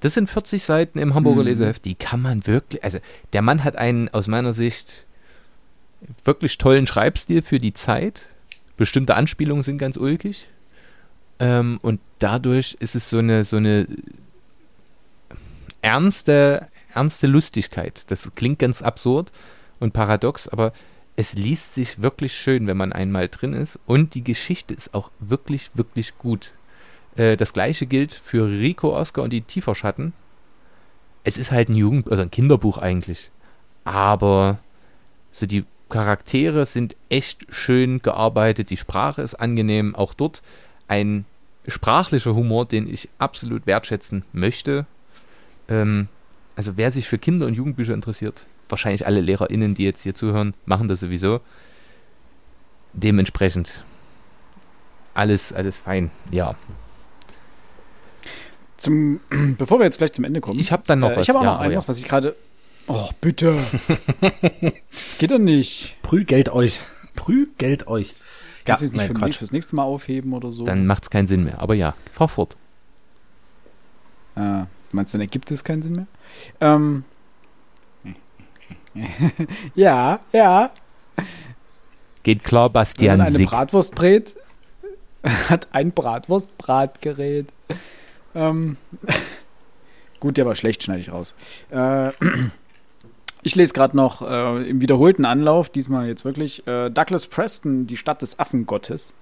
das sind 40 Seiten im Hamburger Mhm. Leseheft, die kann man wirklich, also der Mann hat einen aus meiner Sicht wirklich tollen Schreibstil für die Zeit. Bestimmte Anspielungen sind ganz ulkig. Ähm, und dadurch ist es so eine, so eine ernste, ernste Lustigkeit. Das klingt ganz absurd und paradox, aber es liest sich wirklich schön, wenn man einmal drin ist. Und die Geschichte ist auch wirklich, wirklich gut. Äh, das gleiche gilt für Rico Oscar und die Tieferschatten. es ist halt ein Jugend, also ein Kinderbuch eigentlich. Aber so die Charaktere sind echt schön gearbeitet, die Sprache ist angenehm, auch dort ein sprachlicher Humor, den ich absolut wertschätzen möchte. Ähm, also wer sich für Kinder- und Jugendbücher interessiert, wahrscheinlich alle LehrerInnen, die jetzt hier zuhören, machen das sowieso. Dementsprechend alles, alles fein, ja. Zum, bevor wir jetzt gleich zum Ende kommen. Ich habe dann noch äh, was. Ich habe auch ja, noch irgendwas, ja. was ich gerade. Oh, bitte. das geht doch nicht. Prügelt euch. Prügelt euch. Kannst du es nicht nein, für Quatsch. fürs nächste Mal aufheben oder so? Dann macht es keinen Sinn mehr. Aber ja, fahr fort. Ah, meinst du, dann ergibt es keinen Sinn mehr? Ähm. ja, ja. Geht klar, Wenn Bastian man eine Sick. Bratwurst brät, hat ein Bratwurst-Bratgerät. Ähm. Gut, der war schlecht, schneide ich raus. Äh, ich lese gerade noch äh, im wiederholten Anlauf, diesmal jetzt wirklich, äh, Douglas Preston, die Stadt des Affengottes.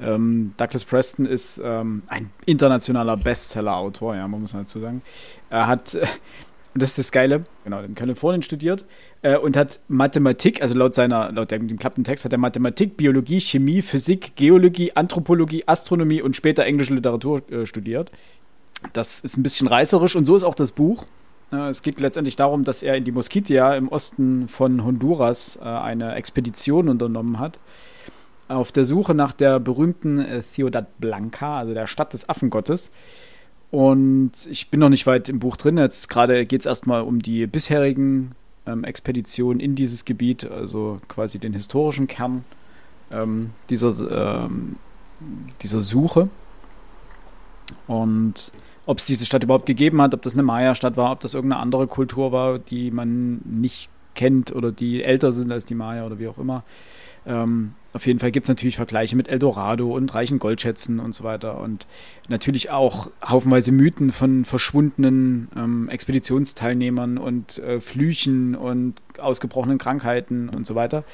Ähm, Douglas Preston ist ähm, ein internationaler Bestseller-Autor, ja, man muss dazu sagen. Er hat, und das ist das Geile, genau, in Kalifornien studiert äh, und hat Mathematik, also laut seiner, laut dem, klappten Text hat er Mathematik, Biologie, Chemie, Physik, Geologie, Anthropologie, Astronomie und später englische Literatur äh, studiert. Das ist ein bisschen reißerisch und so ist auch das Buch. Äh, es geht letztendlich darum, dass er in die Mosquitia im Osten von Honduras äh, eine Expedition unternommen hat. Auf der Suche nach der berühmten äh, Ciudad Blanca, also der Stadt des Affengottes. Und ich bin noch nicht weit im Buch drin. Jetzt gerade geht es erstmal um die bisherigen ähm, Expeditionen in dieses Gebiet, also quasi den historischen Kern ähm, dieser, ähm, dieser Suche. Und ob es diese Stadt überhaupt gegeben hat, ob das eine Maya-Stadt war, ob das irgendeine andere Kultur war, die man nicht kennt oder die älter sind als die Maya oder wie auch immer. Ähm, auf jeden Fall gibt es natürlich Vergleiche mit Eldorado und reichen Goldschätzen und so weiter. Und natürlich auch haufenweise Mythen von verschwundenen ähm, Expeditionsteilnehmern und äh, Flüchen und ausgebrochenen Krankheiten und so weiter.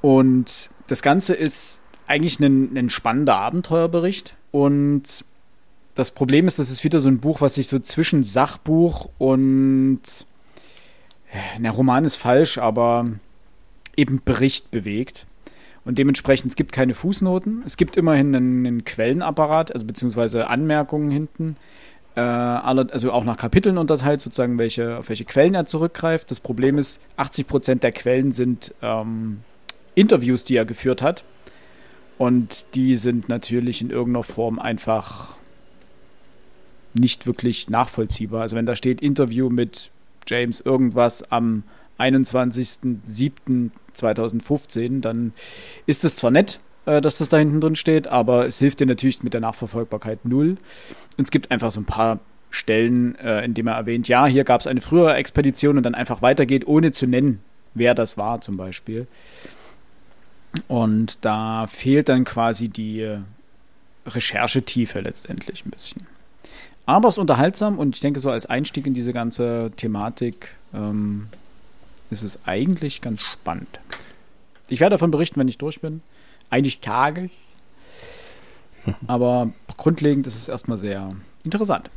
Und das Ganze ist eigentlich ein, ein spannender Abenteuerbericht. Und das Problem ist, das ist wieder so ein Buch, was sich so zwischen Sachbuch und na, Roman ist falsch, aber eben Bericht bewegt. Und dementsprechend, es gibt keine Fußnoten. Es gibt immerhin einen, einen Quellenapparat, also beziehungsweise Anmerkungen hinten. Äh, also auch nach Kapiteln unterteilt, sozusagen, welche, auf welche Quellen er zurückgreift. Das Problem ist, 80% der Quellen sind ähm, Interviews, die er geführt hat. Und die sind natürlich in irgendeiner Form einfach nicht wirklich nachvollziehbar. Also wenn da steht Interview mit James irgendwas am 21.07.2015, dann ist es zwar nett, äh, dass das da hinten drin steht, aber es hilft dir natürlich mit der Nachverfolgbarkeit null. Und es gibt einfach so ein paar Stellen, äh, in denen er erwähnt, ja, hier gab es eine frühere Expedition und dann einfach weitergeht, ohne zu nennen, wer das war zum Beispiel. Und da fehlt dann quasi die äh, Recherchetiefe letztendlich ein bisschen. Aber es ist unterhaltsam und ich denke, so als Einstieg in diese ganze Thematik ähm, ist es eigentlich ganz spannend. Ich werde davon berichten, wenn ich durch bin. Eigentlich Tage. Aber grundlegend ist es erstmal sehr interessant.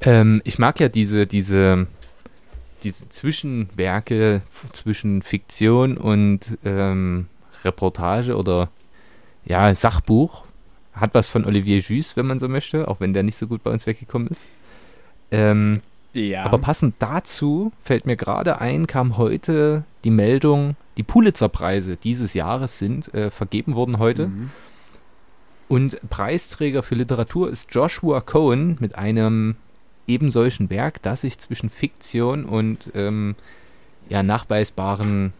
Ähm, ich mag ja diese, diese, diese Zwischenwerke zwischen Fiktion und ähm, Reportage oder ja, Sachbuch. Hat was von Olivier Jus, wenn man so möchte, auch wenn der nicht so gut bei uns weggekommen ist. Ähm, Ja. Aber passend dazu fällt mir gerade ein, kam heute die Meldung, die Pulitzer-Preise dieses Jahres sind äh, vergeben worden heute. Mhm. Und Preisträger für Literatur ist Joshua Cohen mit einem eben solchen Werk, das sich zwischen Fiktion und ähm, ja, nachweisbaren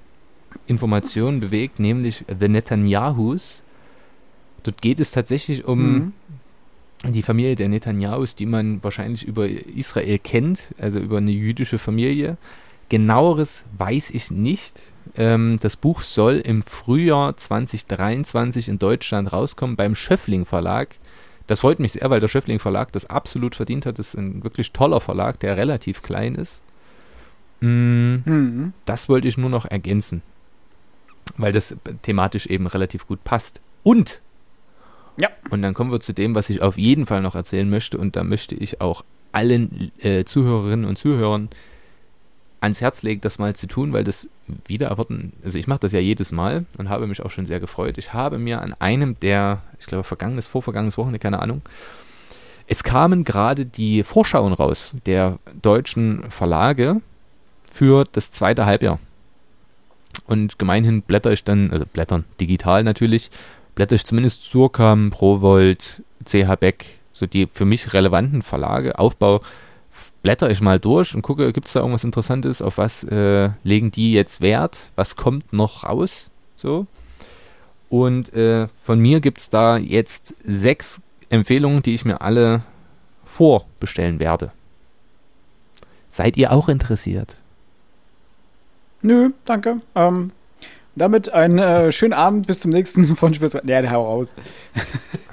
Informationen bewegt, nämlich The Netanyahus. Dort geht es tatsächlich um Mhm. Die Familie der Netanyahus, die man wahrscheinlich über Israel kennt, also über eine jüdische Familie. Genaueres weiß ich nicht. Ähm, das Buch soll im Frühjahr 2023 in Deutschland rauskommen beim Schöffling Verlag. Das freut mich sehr, weil der Schöffling Verlag das absolut verdient hat. Das ist ein wirklich toller Verlag, der relativ klein ist. Mm, Mhm. das wollte ich nur noch ergänzen, weil das thematisch eben relativ gut passt. Und Ja. und dann kommen wir zu dem, was ich auf jeden Fall noch erzählen möchte. Und da möchte ich auch allen äh, Zuhörerinnen und Zuhörern ans Herz lege, das mal zu tun, weil das wieder erwarten, also ich mache das ja jedes Mal und habe mich auch schon sehr gefreut. Ich habe mir an einem der, ich glaube, vergangenes, vorvergangenes Wochenende, keine Ahnung, es kamen gerade die Vorschauen raus der deutschen Verlage für das zweite Halbjahr. Und gemeinhin blätter ich dann, also blättern digital natürlich, blätter ich zumindest Surkam, Provolt, CH Beck, so die für mich relevanten Verlage, Aufbau, blätter ich mal durch und gucke, gibt es da irgendwas Interessantes, auf was äh, legen die jetzt Wert, was kommt noch raus, so. Und äh, von mir gibt es da jetzt sechs Empfehlungen, die ich mir alle vorbestellen werde. Seid ihr auch interessiert? Nö, danke. Ähm, damit einen äh, schönen Abend, bis zum nächsten von Spaß. Ja, hau raus.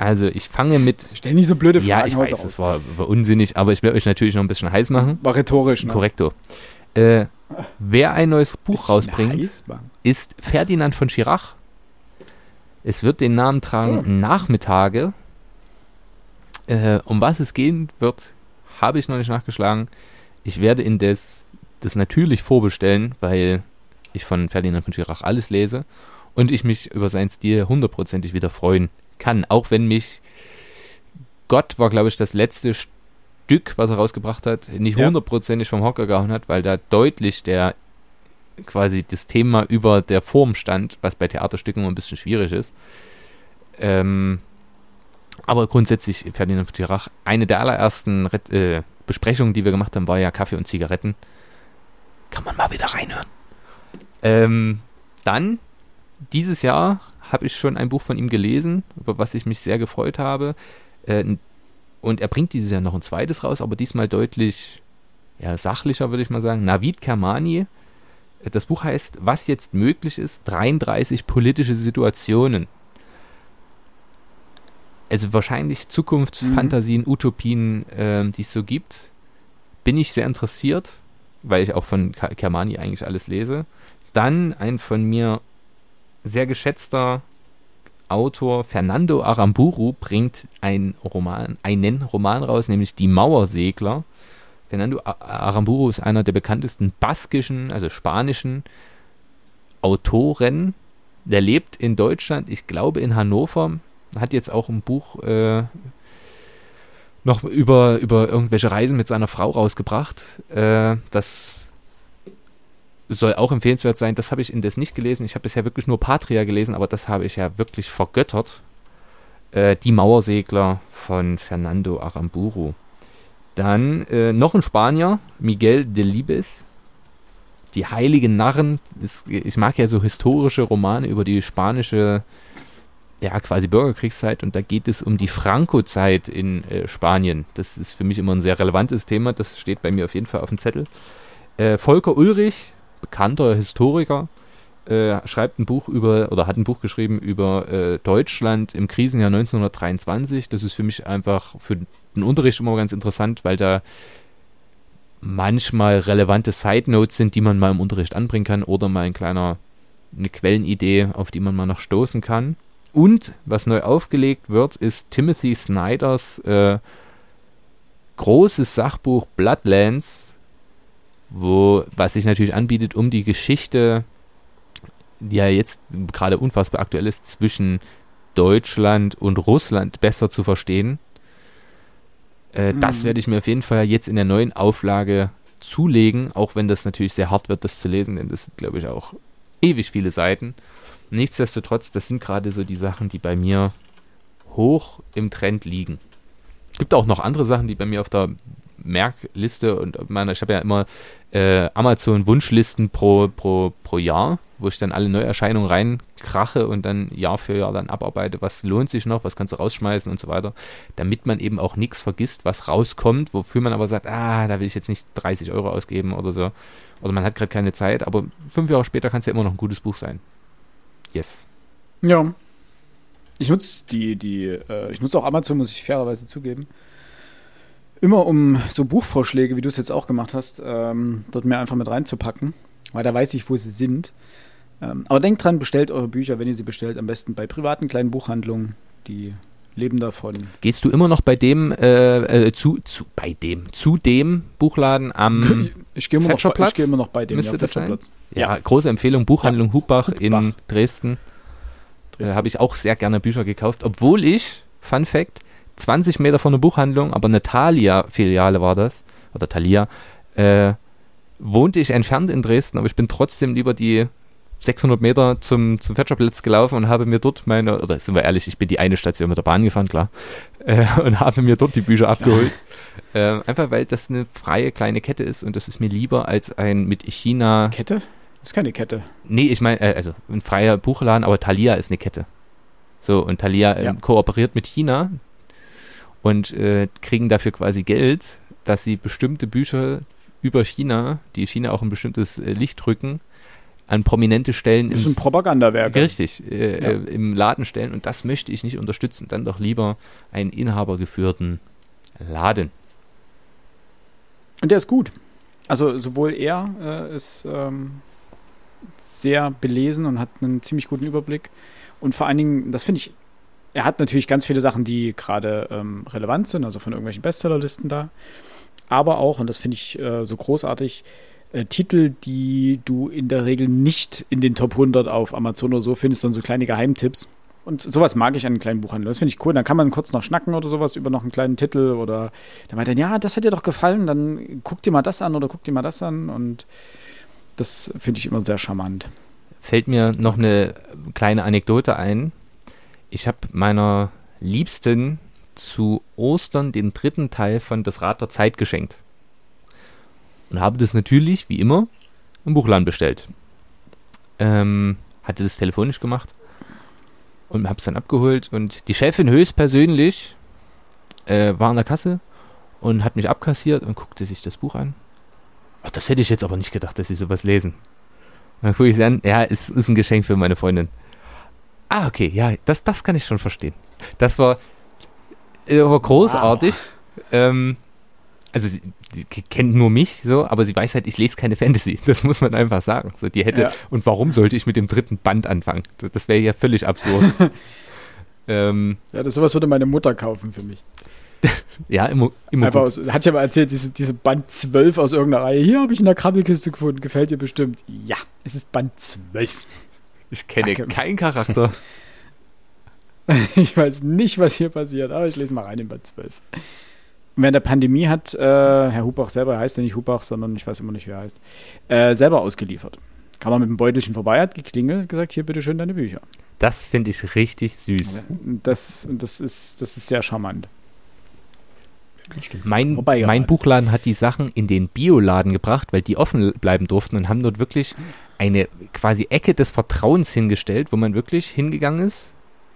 Also ich fange mit. Stell nicht so blöde Fragen. Ja, ich weiß, das war, war, unsinnig, aber ich werde euch natürlich noch ein bisschen heiß machen. War rhetorisch, ne? Korrekto. Äh, wer ein neues Buch rausbringt, heiß, ist Ferdinand von Schirach. Es wird den Namen tragen oh. Nachmittage. Äh, um was es gehen wird, habe ich noch nicht nachgeschlagen. Ich werde indes das natürlich vorbestellen, weil ich von Ferdinand von Schirach alles lese und ich mich über seinen Stil hundertprozentig wieder freuen kann. Auch wenn mich Gott war, glaube ich, das letzte Stück, was er rausgebracht hat, nicht hundertprozentig ja. vom Hocker gehauen hat, weil da deutlich der quasi das Thema über der Form stand, was bei Theaterstücken immer ein bisschen schwierig ist. Ähm, aber grundsätzlich Ferdinand von Schirach, eine der allerersten äh, Besprechungen, die wir gemacht haben, war ja Kaffee und Zigaretten. Kann man mal wieder reinhören. Ähm, dann, dieses Jahr habe ich schon ein Buch von ihm gelesen, über was ich mich sehr gefreut habe. Äh, und er bringt dieses Jahr noch ein zweites raus, aber diesmal deutlich ja, sachlicher, würde ich mal sagen. Navid Kermani. Äh, das Buch heißt Was jetzt möglich ist, 33 politische Situationen. Also wahrscheinlich Zukunftsfantasien, mhm. Utopien, äh, die es so gibt. Bin ich sehr interessiert, weil ich auch von Kermani eigentlich alles lese. Dann ein von mir sehr geschätzter Autor Fernando Aramburu bringt ein Roman, einen Roman raus, nämlich Die Mauersegler. Fernando Aramburu ist einer der bekanntesten baskischen, also spanischen Autoren. Der lebt in Deutschland, ich glaube in Hannover, hat jetzt auch ein Buch äh, noch über, über irgendwelche Reisen mit seiner Frau rausgebracht. Äh, das soll auch empfehlenswert sein. Das habe ich indes nicht gelesen. Ich habe bisher wirklich nur Patria gelesen, aber das habe ich ja wirklich vergöttert. Äh, die Mauersegler von Fernando Aramburu. Dann äh, noch ein Spanier, Miguel de Libes. Die heiligen Narren. Ist, ich mag ja so historische Romane über die spanische, ja, quasi Bürgerkriegszeit. Und da geht es um die Franco-Zeit in äh, Spanien. Das ist für mich immer ein sehr relevantes Thema. Das steht bei mir auf jeden Fall auf dem Zettel. Äh, Volker Ulrich, bekannter Historiker, äh, schreibt ein Buch über oder hat ein Buch geschrieben über äh, Deutschland im Krisenjahr 1923. Das ist für mich einfach für den Unterricht immer ganz interessant, weil da manchmal relevante Side Notes sind, die man mal im Unterricht anbringen kann oder mal ein kleiner eine Quellenidee, auf die man mal noch stoßen kann. Und was neu aufgelegt wird, ist Timothy Snyders äh, großes Sachbuch Bloodlands, wo, was sich natürlich anbietet, um die Geschichte, die ja jetzt gerade unfassbar aktuell ist, zwischen Deutschland und Russland besser zu verstehen. Äh, mhm. Das werde ich mir auf jeden Fall jetzt in der neuen Auflage zulegen, auch wenn das natürlich sehr hart wird, das zu lesen, denn das sind, glaube ich, auch ewig viele Seiten. Nichtsdestotrotz, das sind gerade so die Sachen, die bei mir hoch im Trend liegen. Es gibt auch noch andere Sachen, die bei mir auf der Merkliste und meine, ich habe ja immer äh, Amazon-Wunschlisten pro, pro, pro Jahr, wo ich dann alle Neuerscheinungen reinkrache und dann Jahr für Jahr dann abarbeite, was lohnt sich noch, was kannst du rausschmeißen und so weiter, damit man eben auch nichts vergisst, was rauskommt, wofür man aber sagt, ah, da will ich jetzt nicht 30 Euro ausgeben oder so. Oder man hat gerade keine Zeit, aber fünf Jahre später kann es ja immer noch ein gutes Buch sein. Yes. Ja. Ich nutze die, die, äh, ich nutze auch Amazon, muss ich fairerweise zugeben immer um so Buchvorschläge, wie du es jetzt auch gemacht hast, ähm, dort mir einfach mit reinzupacken, weil da weiß ich, wo sie sind. Ähm, aber denkt dran, bestellt eure Bücher, wenn ihr sie bestellt, am besten bei privaten kleinen Buchhandlungen. Die leben davon. Gehst du immer noch bei dem, äh, äh, zu, zu, bei dem, zu dem Buchladen am Ich gehe immer, noch bei- ich gehe immer noch bei dem Müsste das sein? Fetscherplatz. Ja, große Empfehlung, Buchhandlung Hubach in Hubach. Dresden. Da Dresden. habe ich auch sehr gerne Bücher gekauft, obwohl ich, Fun Fact, 20 Meter von der Buchhandlung, aber eine Thalia-Filiale war das, oder Thalia, äh, wohnte ich entfernt in Dresden, aber ich bin trotzdem lieber die 600 Meter zum, zum Fetscherplatz gelaufen und habe mir dort meine, oder sind wir ehrlich, ich bin die eine Station mit der Bahn gefahren, klar, äh, und habe mir dort die Bücher abgeholt. Äh, einfach weil das eine freie kleine Kette ist und das ist mir lieber als ein mit China Kette? Das ist keine Kette. Nee, ich meine, äh, also ein freier Buchladen, aber Thalia ist eine Kette. So, und Thalia ähm, Ja. kooperiert mit China und äh, kriegen dafür quasi Geld, dass sie bestimmte Bücher über China, die China auch ein bestimmtes äh, Licht rücken, an prominente Stellen Das ist ein Propagandawerk. Richtig, äh, Ja. äh, im Laden stellen und das möchte ich nicht unterstützen. Dann doch lieber einen inhabergeführten Laden. Und der ist gut. Also sowohl er äh, ist ähm, sehr belesen und hat einen ziemlich guten Überblick. Und vor allen Dingen, das finde ich, er hat natürlich ganz viele Sachen, die gerade ähm, relevant sind, also von irgendwelchen Bestsellerlisten da. Aber auch, und das finde ich äh, so großartig, äh, Titel, die du in der Regel nicht in den Top 100 auf Amazon oder so findest, sondern so kleine Geheimtipps. Und sowas mag ich an den kleinen Buchhandlungen. Das finde ich cool. Dann kann man kurz noch schnacken oder sowas über noch einen kleinen Titel oder dann meint er, ja, das hat dir doch gefallen, dann guck dir mal das an oder guck dir mal das an. Und das finde ich immer sehr charmant. fällt mir noch eine kleine Anekdote ein. Ich habe meiner Liebsten zu Ostern den dritten Teil von Das Rad der Zeit geschenkt. Und habe das natürlich, wie immer, im Buchladen bestellt. Ähm, hatte das telefonisch gemacht und habe es dann abgeholt. Und die Chefin höchstpersönlich äh, war an der Kasse und hat mich abkassiert und guckte sich das Buch an. Ach, das hätte ich jetzt aber nicht gedacht, dass sie sowas lesen. Dann gucke ich sie an, ja, es ist ein Geschenk für meine Freundin. Ah, okay, ja, das, das kann ich schon verstehen. Das war, äh, war großartig. Ähm, also sie, sie k- kennt nur mich so, aber sie weiß halt, ich lese keine Fantasy. Das muss man einfach sagen. So, die hätte, Ja. und warum sollte ich mit dem dritten Band anfangen? Das- wäre ja völlig absurd. ähm, Ja, das sowas würde meine Mutter kaufen für mich. ja, immer, immer Einfach gut. aus, hat ja mal erzählt, diese, diese Band 12 aus irgendeiner Reihe. Hier habe ich in der Krabbelkiste gefunden. Gefällt dir bestimmt. Ja, es ist Band 12. Ich kenne Danke. keinen Charakter. Ich weiß nicht, was hier passiert, aber ich lese mal rein in Band 12. Und während der Pandemie hat äh, Herr Hubach selber, er heißt ja nicht Hubach, sondern ich weiß immer nicht, wie er heißt, äh, selber ausgeliefert. Kam man mit dem Beutelchen vorbei, hat geklingelt, gesagt, hier bitteschön deine Bücher. Das finde ich richtig süß. Das, das, ist, das ist sehr charmant. Mein, Wobei, ja, mein alles. Buchladen hat die Sachen in den Bioladen gebracht, weil die offen bleiben durften und haben dort wirklich eine quasi Ecke des Vertrauens hingestellt, wo man wirklich hingegangen ist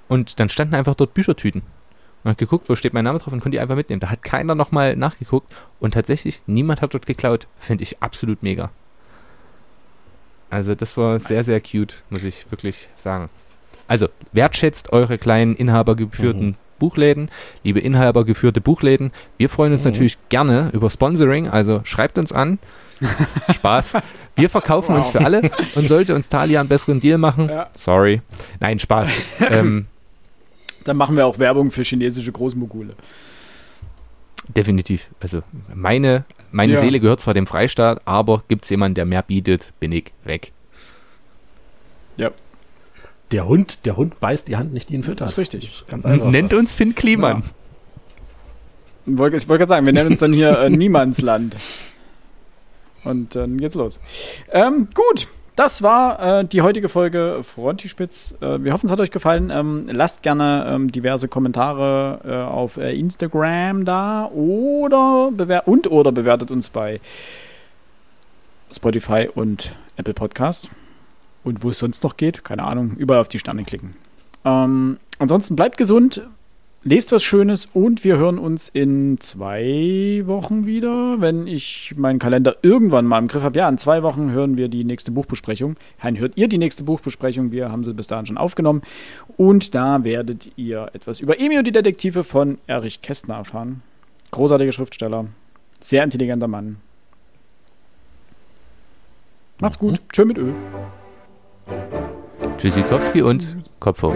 und dann standen einfach dort Büchertüten. Man hat geguckt, wo steht mein Name drauf und konnte die einfach mitnehmen. Da hat keiner nochmal nachgeguckt und tatsächlich, niemand hat dort geklaut. Finde ich absolut mega. Also das war sehr, sehr cute, muss ich wirklich sagen. Also wertschätzt eure kleinen inhabergeführten Mhm. Buchläden, liebe inhabergeführte Buchläden. Wir freuen uns Mhm. natürlich gerne über Sponsoring, also schreibt uns an. Spaß. Wir verkaufen uns Wow. für alle und sollte uns Thalia einen besseren Deal machen, Ja. sorry. Nein, Spaß. ähm, Dann machen wir auch Werbung für chinesische Großmogule. definitiv. Also meine, meine Ja. Seele gehört zwar dem Freistaat, aber gibt es jemanden, der mehr bietet, bin ich weg. Der Hund, der Hund beißt die Hand nicht, die ihn Das füttert. ist richtig. Ganz einfach. Nennt uns Finn Kliman. Ja. Ich wollte gerade sagen, wir nennen uns dann hier äh, Niemandsland. Und dann geht's los. Ähm, gut, das war äh, die heutige Folge Frontispitz. Äh, wir hoffen, es hat euch gefallen. Ähm, lasst gerne ähm, diverse Kommentare äh, auf äh, Instagram da oder und oder bewertet uns bei Spotify und Apple Podcast. Und wo es sonst noch geht, keine Ahnung, überall auf die Sterne klicken. Ähm, ansonsten bleibt gesund, lest was Schönes und wir hören uns in zwei Wochen wieder, wenn ich meinen Kalender irgendwann mal im Griff habe. Ja, in zwei Wochen hören wir die nächste Buchbesprechung. Nein, hört ihr die nächste Buchbesprechung. Wir haben sie bis dahin schon aufgenommen. Und da werdet ihr etwas über Emil und die Detektive von Erich Kästner erfahren. Großartiger Schriftsteller, sehr intelligenter Mann. Macht's gut. Tschö mit Ö. Tschüssikowski und Kopf hoch.